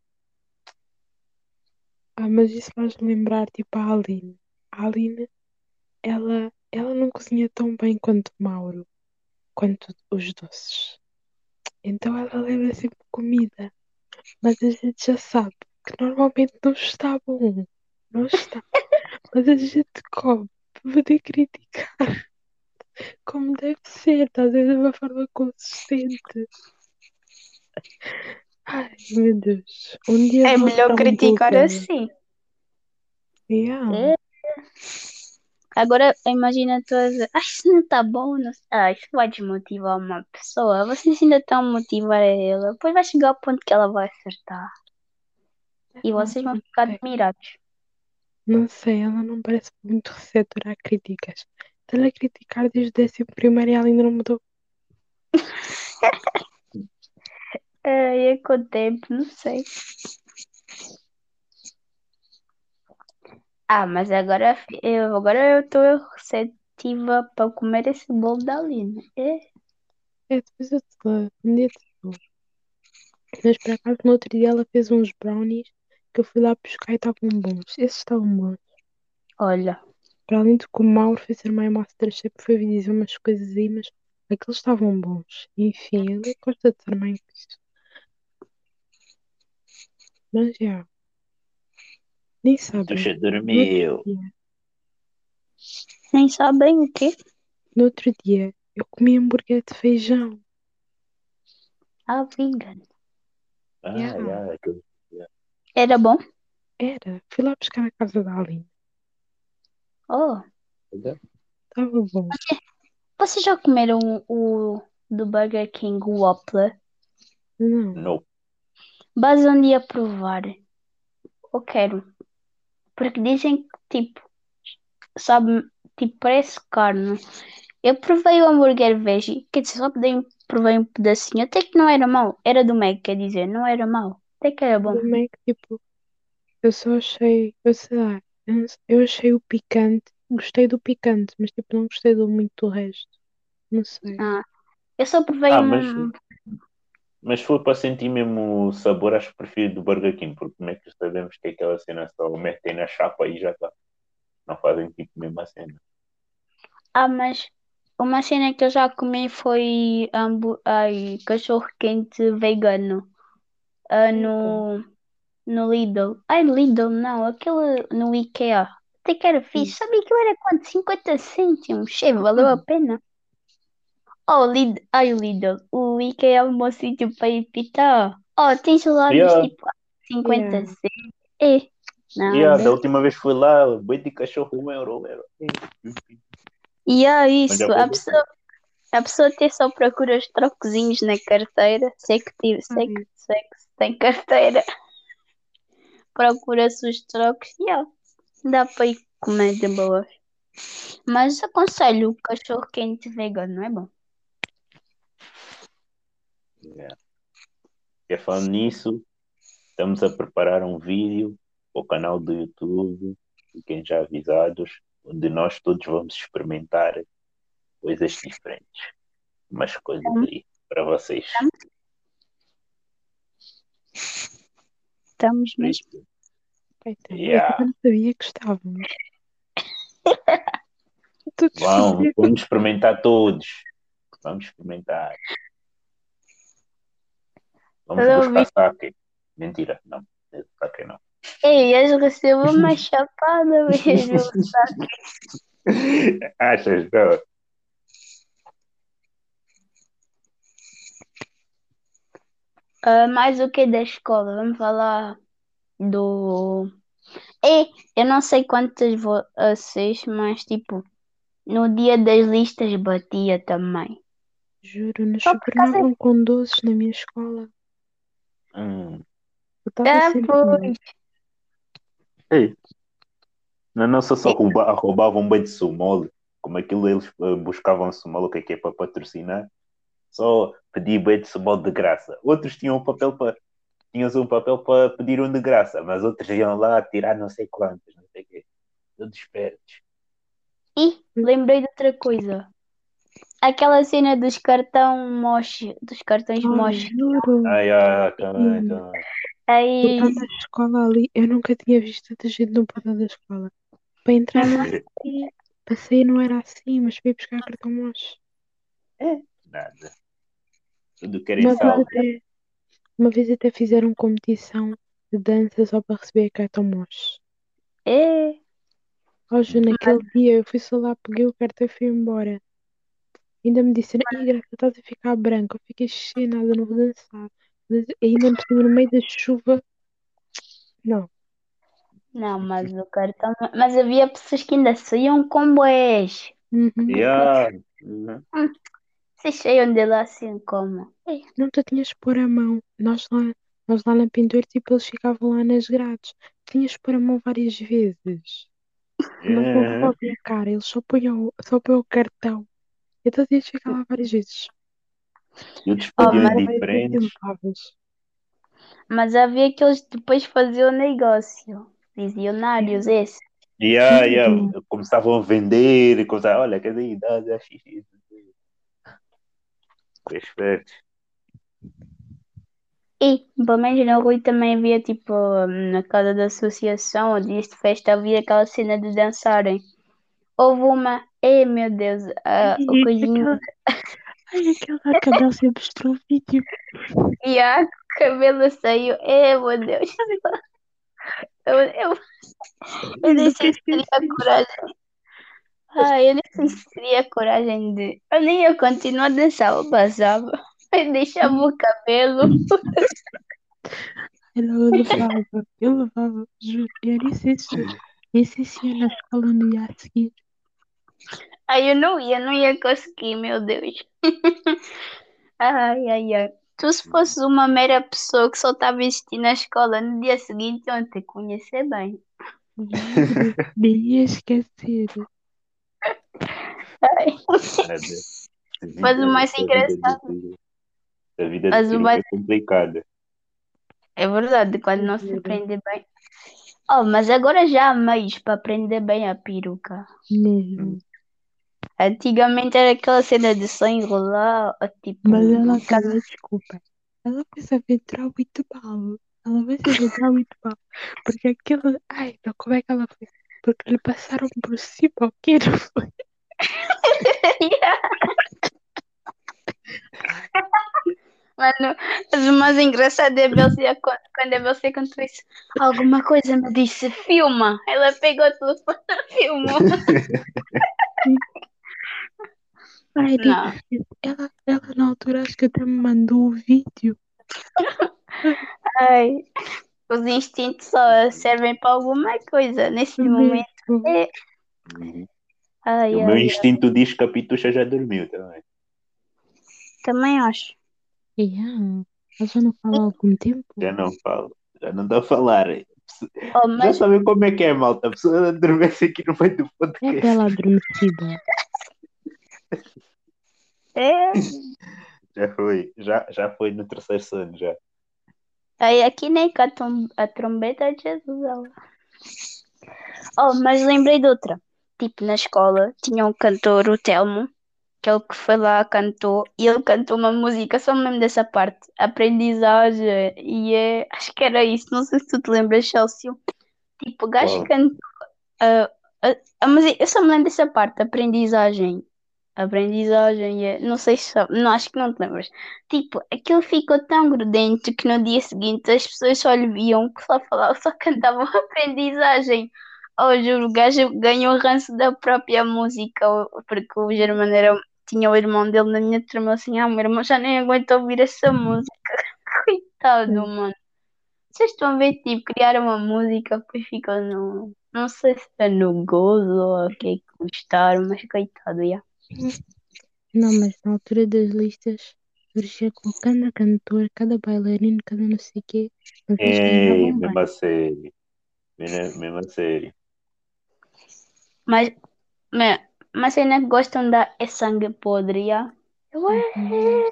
Ah, mas isso faz-me lembrar, tipo, a Aline. A Aline, ela, ela não cozinha tão bem quanto Mauro, quanto os doces. Então ela leva sempre comida. Mas a gente já sabe que normalmente não está bom. Não está. Mas a gente come para poder criticar como deve ser, estás a ver? De uma forma consistente. Ai, meu Deus. Um dia É melhor um criticar bloqueio. assim. Yeah. É. Agora imagina tu a dizer, ah, isso não tá bom, não... ah, isso vai desmotivar uma pessoa. Vocês ainda estão a motivar ela. Depois vai chegar ao ponto que ela vai acertar. E vocês vão ficar admirados. Não sei, ela não parece muito receptora a críticas. Está-lhe a criticar desde o décimo primeiro e ela ainda não mudou. É, é com o tempo, não sei. Ah, mas agora eu agora eu tô receptiva para comer esse bolo da Aline. É. É, depois eu te dou. Um dia te dou. Mas por acaso no outro dia ela fez uns brownies que eu fui lá buscar e estavam bons. Esses estavam bons. Olha, Para além de que o Mauro foi ser mais Masterchef, foi vir dizer umas coisas aí, mas aqueles estavam bons. Enfim, ele gosta de ser mais. Mas já. Nem sabem. Tuxa dormiu. nem sabem o quê? No outro dia eu comi hambúrguer de feijão. Ah, vegan. Ah, Yeah. yeah, aquele- Era bom? Era. Fui lá buscar na casa da Aline. Oh, Estava bom. vocês já comeram o, do Burger King o Whopper? Não. Não. Mas um dia provar. Eu quero. Porque dizem que, tipo, sabe, tipo, parece carne. Eu provei o hambúrguer veggie, quer dizer, só provei, provei um pedacinho. Até que não era mau. Era do Mac, quer dizer, não era mau. Até que era bom. Do Mac, tipo, eu só achei, eu sei lá, eu, achei o picante, gostei do picante, mas tipo, não gostei do muito do resto. Não sei. Ah, eu só provei Ah, um. mas Mas se for para sentir mesmo o sabor, acho que prefiro do Burger King, porque como é que sabemos que aquela cena só metem na chapa e já está. Não fazem tipo mesmo a cena. Ah, mas uma cena que eu já comi foi hambu- ai, cachorro quente vegano ah, no, no Lidl. Ai, Lidl não, aquele no IKEA. Até que era fixe. Sabia que era quanto? 50 cêntimos. Che, valeu a pena. Oh, Lidl. Ai, Lidl. O IKEA é um bom sítio para ir pitar. Oh, tens gelados Yeah. tipo 50 Yeah. cêntimos. É. Não, E ah, né? da última vez fui lá, boi de cachorro, um euro. euro. E é isso, a foi pessoa, a pessoa ter só procura os trocozinhos na carteira, sei que, tive, sei que, sei que se tem carteira, procura-se os trocos e ó, dá para ir comer de boas. Mas aconselho o cachorro quente vegano, não é bom? Yeah. E falando nisso, estamos a preparar um vídeo para o canal do YouTube, fiquem já avisados, onde nós todos vamos experimentar coisas diferentes. Umas coisas aí para vocês. Estamos mesmo. Então, Yeah. Eu não sabia que estávamos. Vamos, vamos experimentar todos. Vamos experimentar. Vamos Eu buscar saque. Mentira, não. Saque não. Ei, eles recebem uma chapada mesmo? Achas? Não. Ah, mais o que da escola? Vamos falar do. Ei, eu não sei quantas vocês, mas tipo, no dia das listas batia também. Juro, nos Só por causa- subornavam com doces na minha escola. Hum. Eu estava Ah, sempre pois. Ei. Na nossa só rouba, roubavam bem de sumol. Como aquilo eles eh, buscavam sumol, o que é que é para patrocinar. Só pedir bem de sumol de graça. Outros tinham um papel para tinhas um papel para pedir um de graça, mas outros iam lá tirar não sei quantos, não sei o quê. Todos espertos. E lembrei de outra coisa. Aquela cena dos cartão moche, dos cartões Ai, moche. juro. Ai, ai, também, também. Eu Aí, na escola ali, eu nunca tinha visto tanta gente no portão da escola. Para entrar não era assim, para sair não era assim, mas para ir buscar cartão mocho. Nada. Tudo querem Uma vez, salvo. até, uma vez até fizeram competição de dança só para receber cartão mocho. é, Hoje, naquele dia, eu fui só lá, peguei o cartão e fui embora. Ainda me disseram, Ih, Graça, estás a ficar branca. Eu fiquei cheia, nada, não vou dançar. Mas ainda cima, no meio da chuva. Não, não, mas o cartão. Mas havia pessoas que ainda saíam com boés. Uhum. Yeah. Uhum. Vocês saiam de lá assim como? É, Não, tu tinhas que pôr a mão. Nós lá, nós lá na pintura, tipo, eles ficavam lá nas grades. Tinhas que pôr a mão várias vezes. Não Yeah. colocavam a cara, eles só punham, só punham o cartão. Tinhas que ficar lá várias vezes. E outros Oh, pediam mas- diferentes. levavas. Mas havia que eles depois faziam negócio. Visionários, esse. Yeah. Uhum. Começavam a vender, e começavam, olha, cadê a idade? Ah, xixi. Foi esperto. E, pelo menos na Rui também havia, tipo, na casa da associação, ou dias de festa, havia aquela cena de dançarem. Houve uma, ei meu Deus, ah, o coisinho, Ai, aquela cabelo sempre mostrou o vídeo. e a o cabelo saiu, ei meu Deus. Eu, eu, eu nem sei se teria coragem. Ai, eu nem sei se teria coragem de. Eu nem ia continuar a dançar, eu passava. Eu deixava o cabelo. Eu levava, eu levava, juro. Eu nem sei se, nem sei se ia na escola no dia a seguir. Aí eu não ia, não ia conseguir, meu Deus. Ai, ai, ai. Tu, se fosses uma mera pessoa que só estava a existir na escola no dia seguinte, iam te conhecer bem. Nem ia esquecer. Ai. Nada. Mas o mais vida de engraçado- A vida Mas o filho mais- é complicada. É verdade, quando não se Juro. aprende bem. Oh, mas agora já há meios para aprender bem a peruca. Mesmo. Antigamente era aquela cena de só enrolar, ou tipo, Mas ela acabou, desculpa. ela vai se aventurar muito mal. Ela vai se aventurar muito mal. Porque aquilo. Ai, não, como é que ela foi? Porque lhe passaram por cima, o que não foi? Mano, mas o mais engraçado é você quando é você contou isso. Alguma coisa me disse, filma. Ela pegou o telefone e filmou. Ai, Não. ela, ela na altura acho que até me mandou o vídeo. Ai, os instintos só servem para alguma coisa. Nesse momento. Mesmo. É... Ai, O ai, meu ai. instinto diz que a Pitucha já dormiu também. Também acho. Yeah. Ela já não fala há algum tempo. Já não falo, já não dá a falar. Oh, Já mas sabem como é que é, malta. A pessoa adormece aqui no meio do É podcast. bela adormecida. é. Já foi, já, já foi no terceiro sono, já. Aí aqui nem com a, tom- a trombeta de Jesus. Oh, mas lembrei de outra. Tipo, na escola tinha um cantor, o Telmo, que ele que foi lá, cantou, e ele cantou uma música, só me lembro dessa parte, aprendizagem, e é, acho que era isso, não sei se tu te lembras, Chelsea. Tipo, o gajo Qual? cantou a, a, a música, eu só me lembro dessa parte, aprendizagem. Aprendizagem, é, não sei se sabe, não, acho que não te lembras. Tipo, aquilo ficou tão grudento que no dia seguinte as pessoas só lhe viam que só falavam, só cantavam aprendizagem. Oh, juro, o gajo ganhou o ranço da própria música, porque o Germano era, tinha o irmão dele na minha turma assim, ah, meu irmão já nem aguenta ouvir essa música. Coitado, mano. Vocês estão a ver, tipo, criar uma música, depois ficam no. Não sei se é no gozo ou o que é que gostaram, mas coitado, já. Não, mas na altura das listas surgia com cada cantor, cada bailarino, cada não sei o quê. É, cantavam mesmo bem. a sério. Mesmo mesmo a sério. Mas, mas, mas ainda gostam da É Sangue Podre, já? Eu é, Uhum.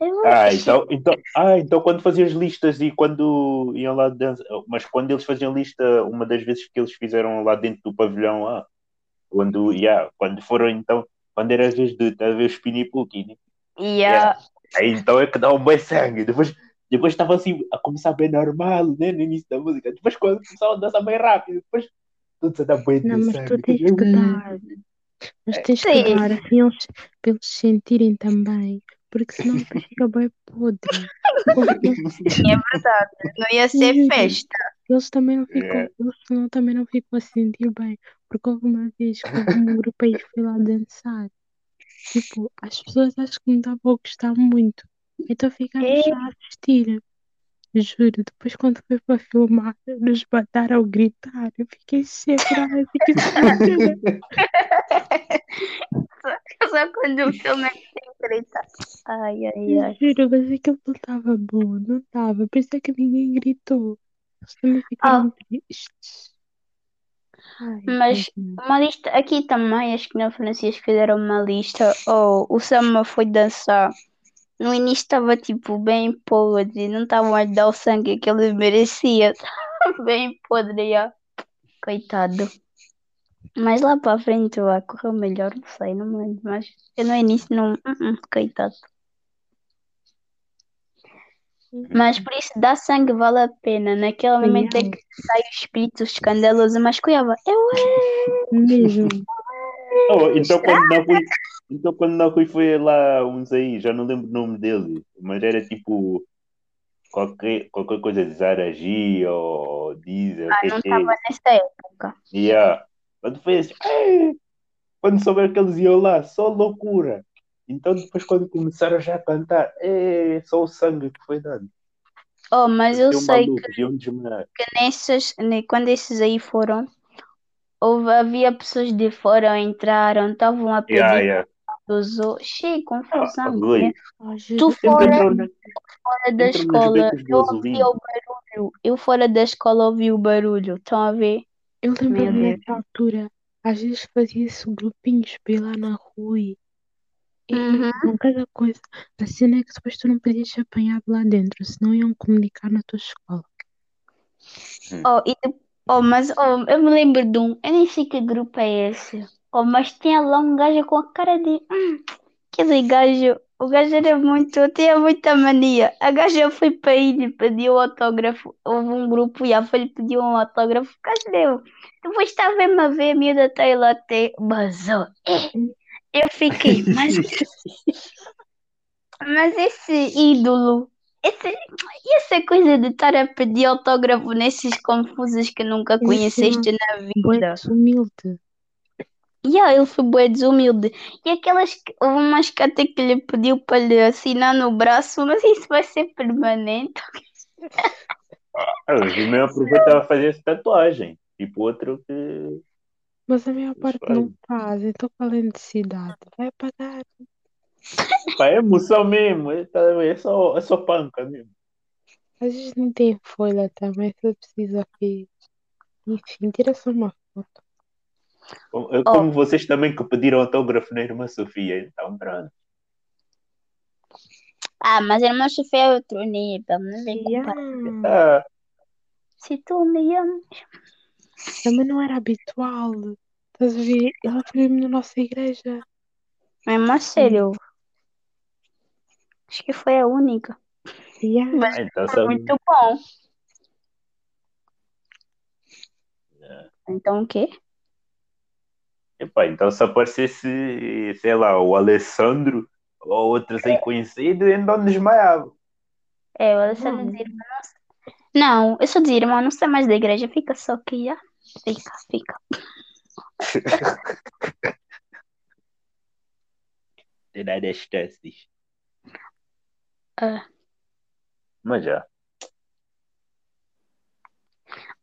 eu é. Ah, então, então, ah, então quando faziam as listas e quando iam lá dançar, mas quando eles faziam lista, uma das vezes que eles fizeram lá dentro do pavilhão lá, quando, yeah, quando foram então, quando era a vez de estar a ver os Pinipuki, né? Yeah. Aí então é que dá um bem sangue. Depois, depois estava assim a começar bem normal, né? No início da música. Depois quando começava a dançar bem rápido, depois tudo se dá bem Não, de mas sangue. tu tens que dar. Mas tens que Sim. dar, assim, eles, para eles sentirem também. Porque senão fica bem podre. É verdade. Não ia ser festa. Eles também não ficam, É. eles senão também não ficam a sentir bem. Porque houve uma vez que houve um grupo aí que foi lá dançar. Tipo, as pessoas acho que não estavam a gostar muito. Então ficámos É. só a assistir. Juro, depois quando foi para filmar, nos mataram a gritar. Eu fiquei eu fiquei separada. Só quando o filme é que tem grita. Ai, ai, ai. Juro, mas aquilo não estava bom, não estava. Por isso é que ninguém gritou. Eles também ficaram tristes. Ai, Mas tadinho. uma lista aqui também, acho que na Francisco fizeram uma lista. Oh, o Sama foi dançar. No início estava tipo bem podre, não estavam a dar o sangue que ele merecia. Bem podre, já. Coitado. Mas lá para a frente vai correr melhor, não sei, não me lembro. Mas eu no início não. Uh-uh, coitado. Mas por isso dar sangue vale a pena. Naquele momento é que sai o espírito escandaloso, mas cuidava. Eu é. Mesmo. Oh, então quando não fui, então quando não fui foi lá uns aí, já não lembro o nome dele, mas era tipo qualquer, qualquer coisa de Zaragi ou Diesel, Ah, não que estava nessa época. Yeah. Quando foi assim, quando souberam que eles iam lá, só loucura. Então depois quando começaram já a cantar, é só o sangue que foi dado. Oh, mas eu um sei que nesses, ne- quando esses aí foram, houve, havia pessoas de fora entraram, estavam a pedir Yeah, yeah. dos outros. Cheio, Ah, confusão. Rui, né? Tu fora, fora da escola, eu ouvi o barulho. Eu fora da escola ouvi o barulho. Estão a ver? Eu lembro-me Deus. nessa altura, às vezes fazia-se grupinhos lá na rua e e Uhum. com cada coisa. A cena é que depois tu não podias ser apanhado lá dentro, senão iam comunicar na tua escola. Oh, e de- oh, mas oh, eu me lembro de um, eu nem sei que grupo é esse. Oh, mas tinha lá um gajo com a cara de. Hum, aquele gajo. O gajo era muito, tinha muita mania. A gaja foi para ele e pediu autógrafo. Houve um grupo e a foi lhe pediu um autógrafo. O gajo deu. Depois estava-me a ver a miúda Taylor até basou. Eu fiquei, mas, mas esse ídolo, esse, essa coisa de estar a pedir autógrafo nesses confusos que nunca conheceste na vida. desumilde. Yeah, ele foi bué desumilde. E aquelas, que- houve umas que até que lhe pediu para lhe assinar no braço, mas isso vai ser permanente. Ah, Os mesmo aproveitava a fazer essa tatuagem. Tipo outro que. Mas a maior Eles parte não faz, então qual é a necessidade? Vai pagar. Pá, é emoção mesmo. É, tá a é, só, é só panca mesmo. Às vezes não tem folha também, se precisa que. Enfim, tira só uma foto. Como, como vocês também que pediram autógrafo na irmã Sofia. Então, pronto. Ah, mas a irmã Sofia é outro nível, não vem comparar. Yeah. Ah, Se tu me amas. Também não era habitual. Estás a ver? Ela foi na nossa igreja. Mesmo a sério. Acho que foi a única. Yeah. Mas então, foi sabe, muito bom. É. Então o quê? Epá, então se aparecesse, sei lá, o Alessandro ou outros aí conhecidos, ainda não desmaiava. É, o Alessandro Não. diz irmão. Não, eu sou de irmão, não sei mais da igreja, fica só aqui já. Fica, fica. Tirar as testes. Ah. Mas já.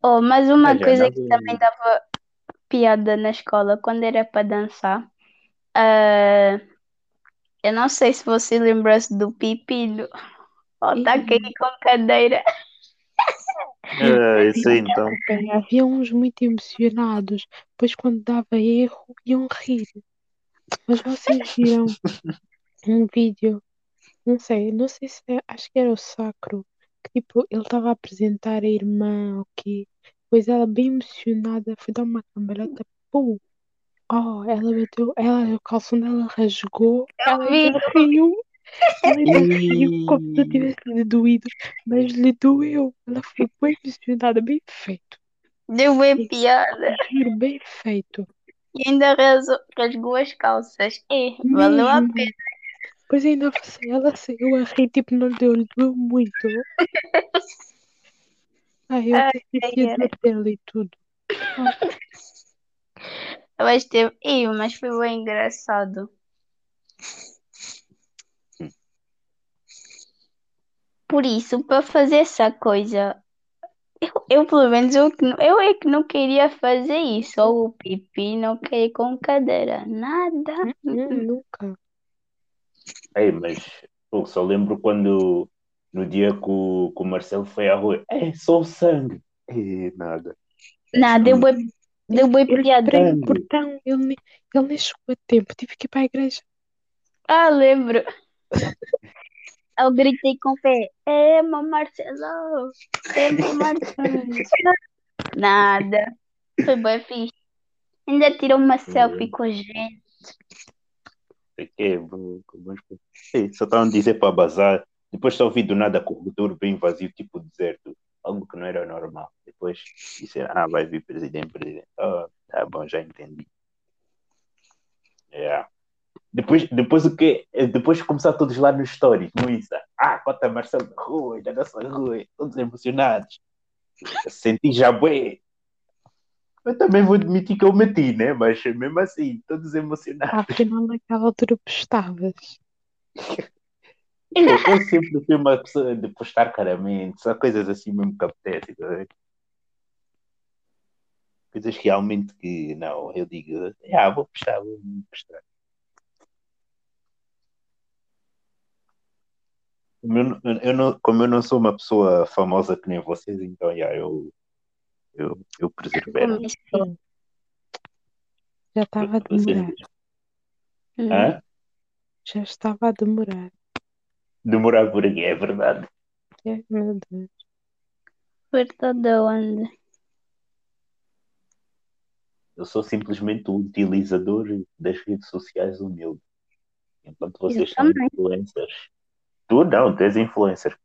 Oh, mas uma Mas coisa que também dava piada na escola, quando era para dançar, ah, eu não sei se você lembra-se do Pipino. Oh, tá aqui com cadeira. Ah, isso aí então. Bem, havia uns muito emocionados, depois quando dava erro iam rir. Mas vocês viram um vídeo, não sei, não sei se é, acho que era o Sacro, que tipo, ele estava a apresentar a irmã, ok? Depois ela bem emocionada foi dar uma cambalhota, pum! Oh, ela bateu, ela, o calção dela rasgou, ela riu, riu como se tivesse lhe doído, mas lhe doeu. Ela foi bem emocionada, bem feito. Deu bem piada. Juro, bem feito. E ainda rasgou as calças. É, valeu a pena. Pois ainda você, ela saiu a rir, tipo, não deu, lhe doeu muito. Ai, eu a dor dela e tudo. Mas teve. Ih, mas foi bem engraçado. Por isso, para fazer essa coisa, eu, eu pelo menos eu, eu é que não queria fazer isso. Ou o pipi não quer ir com cadeira. Nada. Hum, nunca. Ei, mas pô, só lembro quando no dia que o, que o Marcelo foi à rua. É só sangue. É, nada. Nada, deu bem, deu Ele piada. portão, ele, nem- ele nem chegou a tempo, tive que ir para a igreja. Ah, lembro. Eu gritei com fé. É, meu Marcelo. É, meu Marcelo. Nada. Foi bem fixe. Ainda tirou uma selfie com a gente. Sei que, ei, só estavam a dizer para bazar. Depois só ouvi do nada corredor bem vazio, tipo deserto. Algo que não era normal. Depois disseram, ah, vai vir presidente, presidente. Ah, tá bom, já entendi. Yeah. Depois, depois o que? Depois de começar todos lá nos stories, no Insta. Ah, cota Marcelo da rua, da nossa rua, todos emocionados. Senti já bué. Eu também vou admitir que eu meti, né? Mas mesmo assim, todos emocionados. Afinal, naquela altura postavas. Eu, eu sempre fui uma pessoa de postar caramente, só coisas assim mesmo que apetecem. tá? Coisas realmente que não, eu digo, ah, vou postar, vou postar. Como eu, não- eu não, como eu não sou uma pessoa famosa que nem vocês, então yeah, eu, eu, eu preservei. Como assim? Já estava a demorar. Hum. Hã? Já estava a demorar. Demorar por aqui, é verdade. É, meu Deus. Verdade onde? Eu sou simplesmente um utilizador das redes sociais humilde. Enquanto vocês são influencers. Tu não, tens influencer.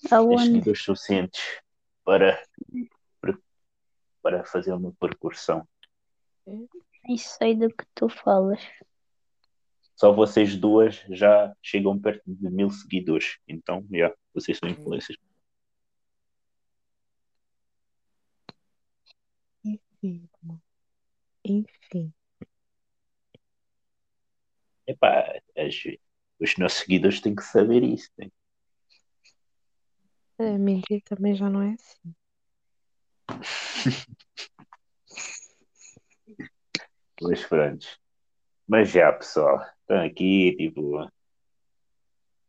Tens Aonde? seguidores suficientes para, para, fazer uma percussão. Nem sei do que tu falas. Só vocês duas já chegam perto de mil seguidores. Então, já, vocês são influencers. Enfim. Enfim. Epá, as- os nossos seguidores têm que saber isso. né? A mentir também já não é assim. Mas pronto. Mas já, pessoal, estão aqui, tipo,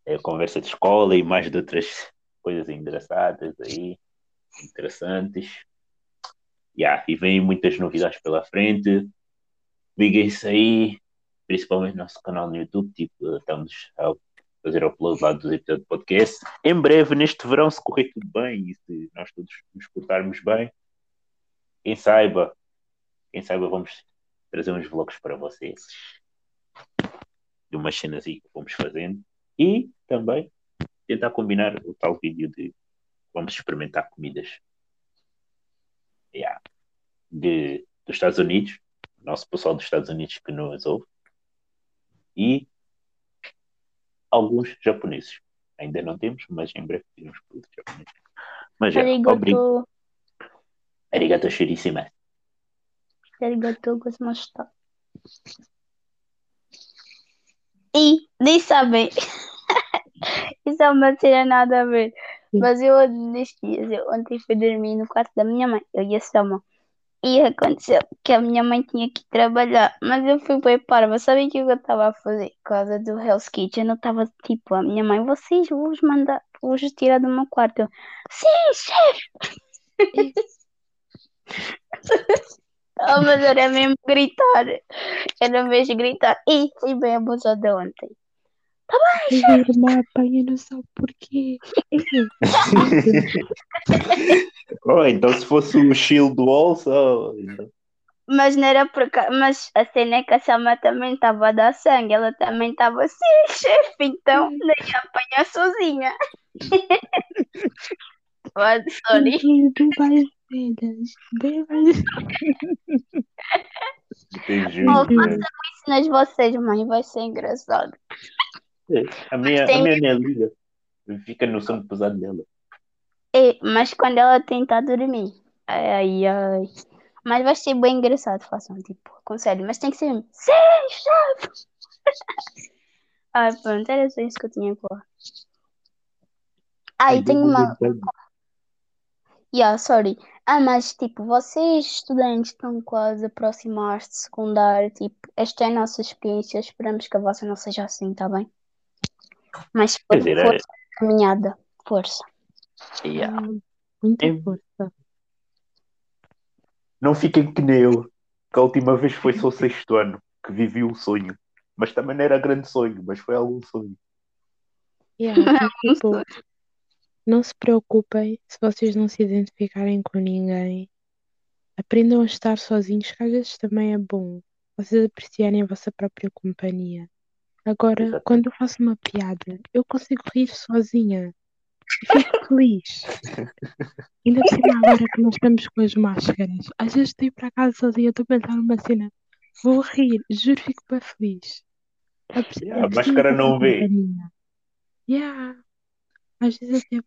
é conversa de escola e mais de outras coisas engraçadas aí, interessantes. Já, e vem muitas novidades pela frente. Liguem-se aí, principalmente no nosso canal no YouTube, tipo, estamos a fazer upload lá dos episódios do podcast. Em breve, neste verão, se correr tudo bem e se nós todos nos portarmos bem, quem saiba, quem saiba, vamos trazer uns vlogs para vocês de umas cenas aí que vamos fazendo e também tentar combinar o tal vídeo de vamos experimentar comidas yeah. de, dos Estados Unidos, nosso pessoal dos Estados Unidos que nos ouve e alguns japoneses. Ainda não temos, mas em breve teremos produtos japoneses. Mas já, obrigado. Arigato. Shirishima. Arigato gozmashita. E nem sabem. Isso é uma cena nada a ver. Mas eu dias, eu ontem fui dormir no quarto da minha mãe, eu e a Sama. E aconteceu que a minha mãe tinha que trabalhar, mas eu fui bem parva. Sabem o que eu estava a fazer? Por causa do Hell's Kitchen, eu estava tipo, a minha mãe, vocês vos mandar, vos tirar do meu quarto. Eu, Sim, chefe! Oh, mas era mesmo gritar. Era mesmo gritar. E fui bem abusada ontem. Ai, irmã, apanha não sabe porquê. oh, então se fosse o shield wall, só. Mas não era por causa. Mas a cena é que a Sama também estava a dar sangue. Ela também estava assim, chefe. Então nem ia apanhar sozinha. But, sorry. Tu vais velhas. Entendi. Oh, façam isso nas vocês, mãe. Vai ser engraçado. A minha, tem- a minha nem liga. Fica no sono pesado dela. E, mas quando ela tentar dormir. Ai, ai, ai. Mas vai ser bem engraçado, façam, tipo, sério. Mas tem que ser. Sim, chefe! Ai, pronto, era só isso que eu tinha falar. Ah, e tenho uma. Yeah, sorry. Ah, mas tipo, vocês estudantes estão quase a aproximar-se de secundário. Tipo, esta é a nossa experiência. Esperamos que a vossa não seja assim, tá bem? Mas for- dizer, é- força, caminhada, força. Yeah. Muita É- força. Não fiquem que nem eu, que a última vez foi só o sexto ano que vivi um sonho. Mas também não era grande sonho, mas foi algum sonho. Yeah, mas, tipo, não se preocupem se vocês não se identificarem com ninguém. Aprendam a estar sozinhos, que às vezes também é bom. Vocês apreciarem a vossa própria companhia. Agora, Exato. quando eu faço uma piada, eu consigo rir sozinha. Fico feliz. Ainda por cima agora que nós estamos com as máscaras. Às vezes estou a para casa sozinha, estou a pensar numa cena. Vou rir, juro, fico bem feliz. Apre- Yeah, a aprecio máscara não vê. Yeah. Às vezes até,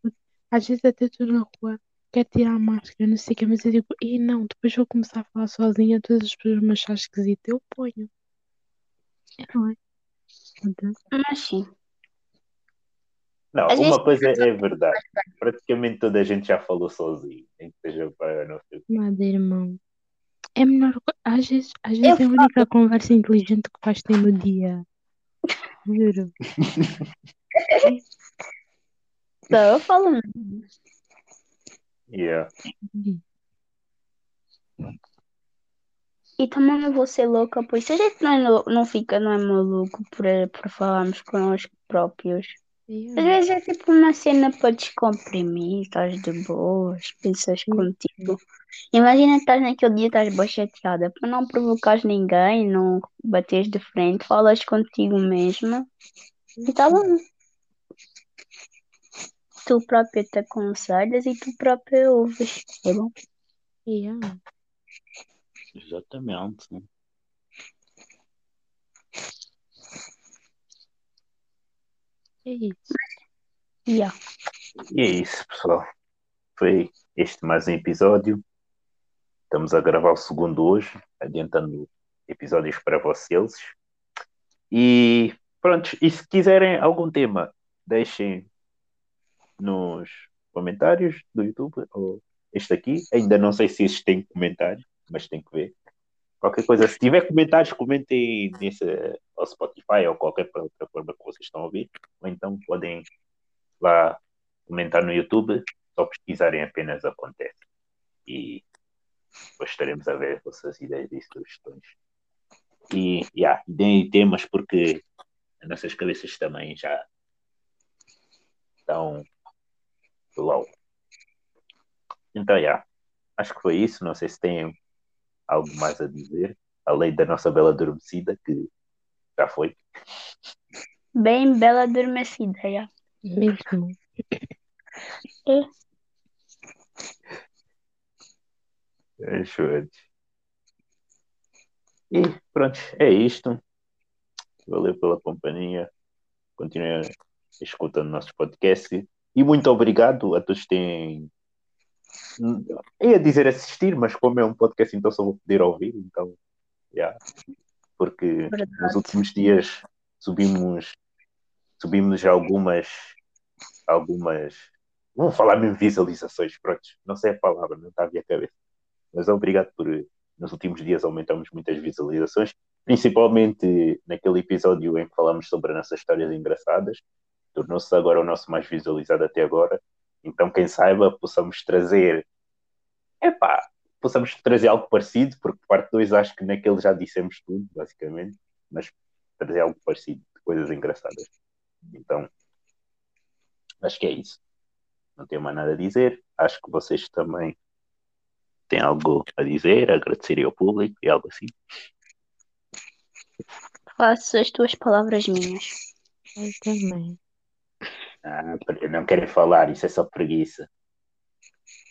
às vezes até estou na rua, quero tirar a máscara, não sei o que, mas eu digo, e não, depois vou começar a falar sozinha, todas as pessoas me acharem esquisito, eu ponho. É, não é? Mas sim. Não, Às uma coisa é verdade. Praticamente toda a gente já falou sozinho. Nem que seja para não sei quê. Nada, irmão. É melhor. co- Às vezes, às vezes é a falo. única conversa inteligente que vais ter no dia. Juro. Só eu falo. Yeah. E também não vou ser louca, pois se a gente não, é não fica, não é maluco por, por falarmos com nós próprios. Às Yeah. vezes é tipo uma cena para descomprimir, estás de boas, pensas Hum. contigo. Imagina que estás naquele dia, estás bem chateada, para não provocares ninguém, não bateres de frente, falas contigo mesma e tá bom. Tu própria te aconselhas e tu própria ouves, tá bom? Yeah. Exatamente. É isso. Yeah. E é isso, pessoal. Foi este mais um episódio. Estamos a gravar o segundo hoje, adiantando episódios para vocês. E pronto, e se quiserem algum tema, deixem nos comentários do YouTube ou este aqui. Ainda não sei se este tem comentário, mas tem que ver. Qualquer coisa, se tiver comentários, comentem nesse ao Spotify ou qualquer plataforma que vocês estão a ouvir. Ou então podem lá comentar no YouTube, só pesquisarem apenas acontece. E depois estaremos a ver as vossas ideias e sugestões. E yeah, deem temas porque as nossas cabeças também já estão low. Então, yeah, acho que foi isso. Não sei se têm algo mais a dizer, além da nossa bela adormecida, que já foi. Bem bela adormecida, yeah. Mesmo. Ajude. E pronto, é isto. Valeu pela companhia. Continuem escutando nossos podcasts. E muito obrigado a todos que têm. Ia dizer assistir, mas como é um podcast, então só vou poder ouvir. Então, yeah. porque Verdade. nos últimos dias subimos subimos algumas algumas vamos falar mesmo visualizações, pronto, não sei a palavra, não está a vir a cabeça. Mas obrigado por nos últimos dias aumentamos muitas visualizações, principalmente naquele episódio em que falamos sobre as nossas histórias engraçadas. Tornou-se agora o nosso mais visualizado até agora. Então, quem saiba, possamos trazer. Epá, possamos trazer algo parecido, porque parte 2 acho que naquele já dissemos tudo, basicamente, mas trazer algo parecido, de coisas engraçadas. Então, acho que é isso. Não tenho mais nada a dizer. Acho que vocês também têm algo a dizer, agradecer ao público e algo assim. Faço as tuas palavras minhas. Eu também. Ah, não querem falar, isso é só preguiça.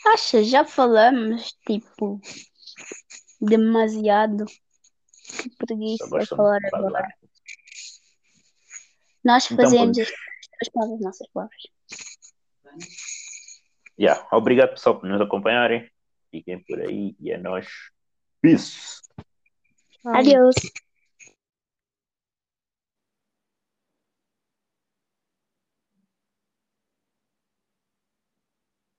Acha, já falamos, tipo, demasiado. Que preguiça é falar agora. falar. Nós Então, fazemos pois. as palavras, nossas palavras. Yeah. Obrigado, pessoal, por nos acompanharem. Fiquem por aí e é nós. Peace. Adeus.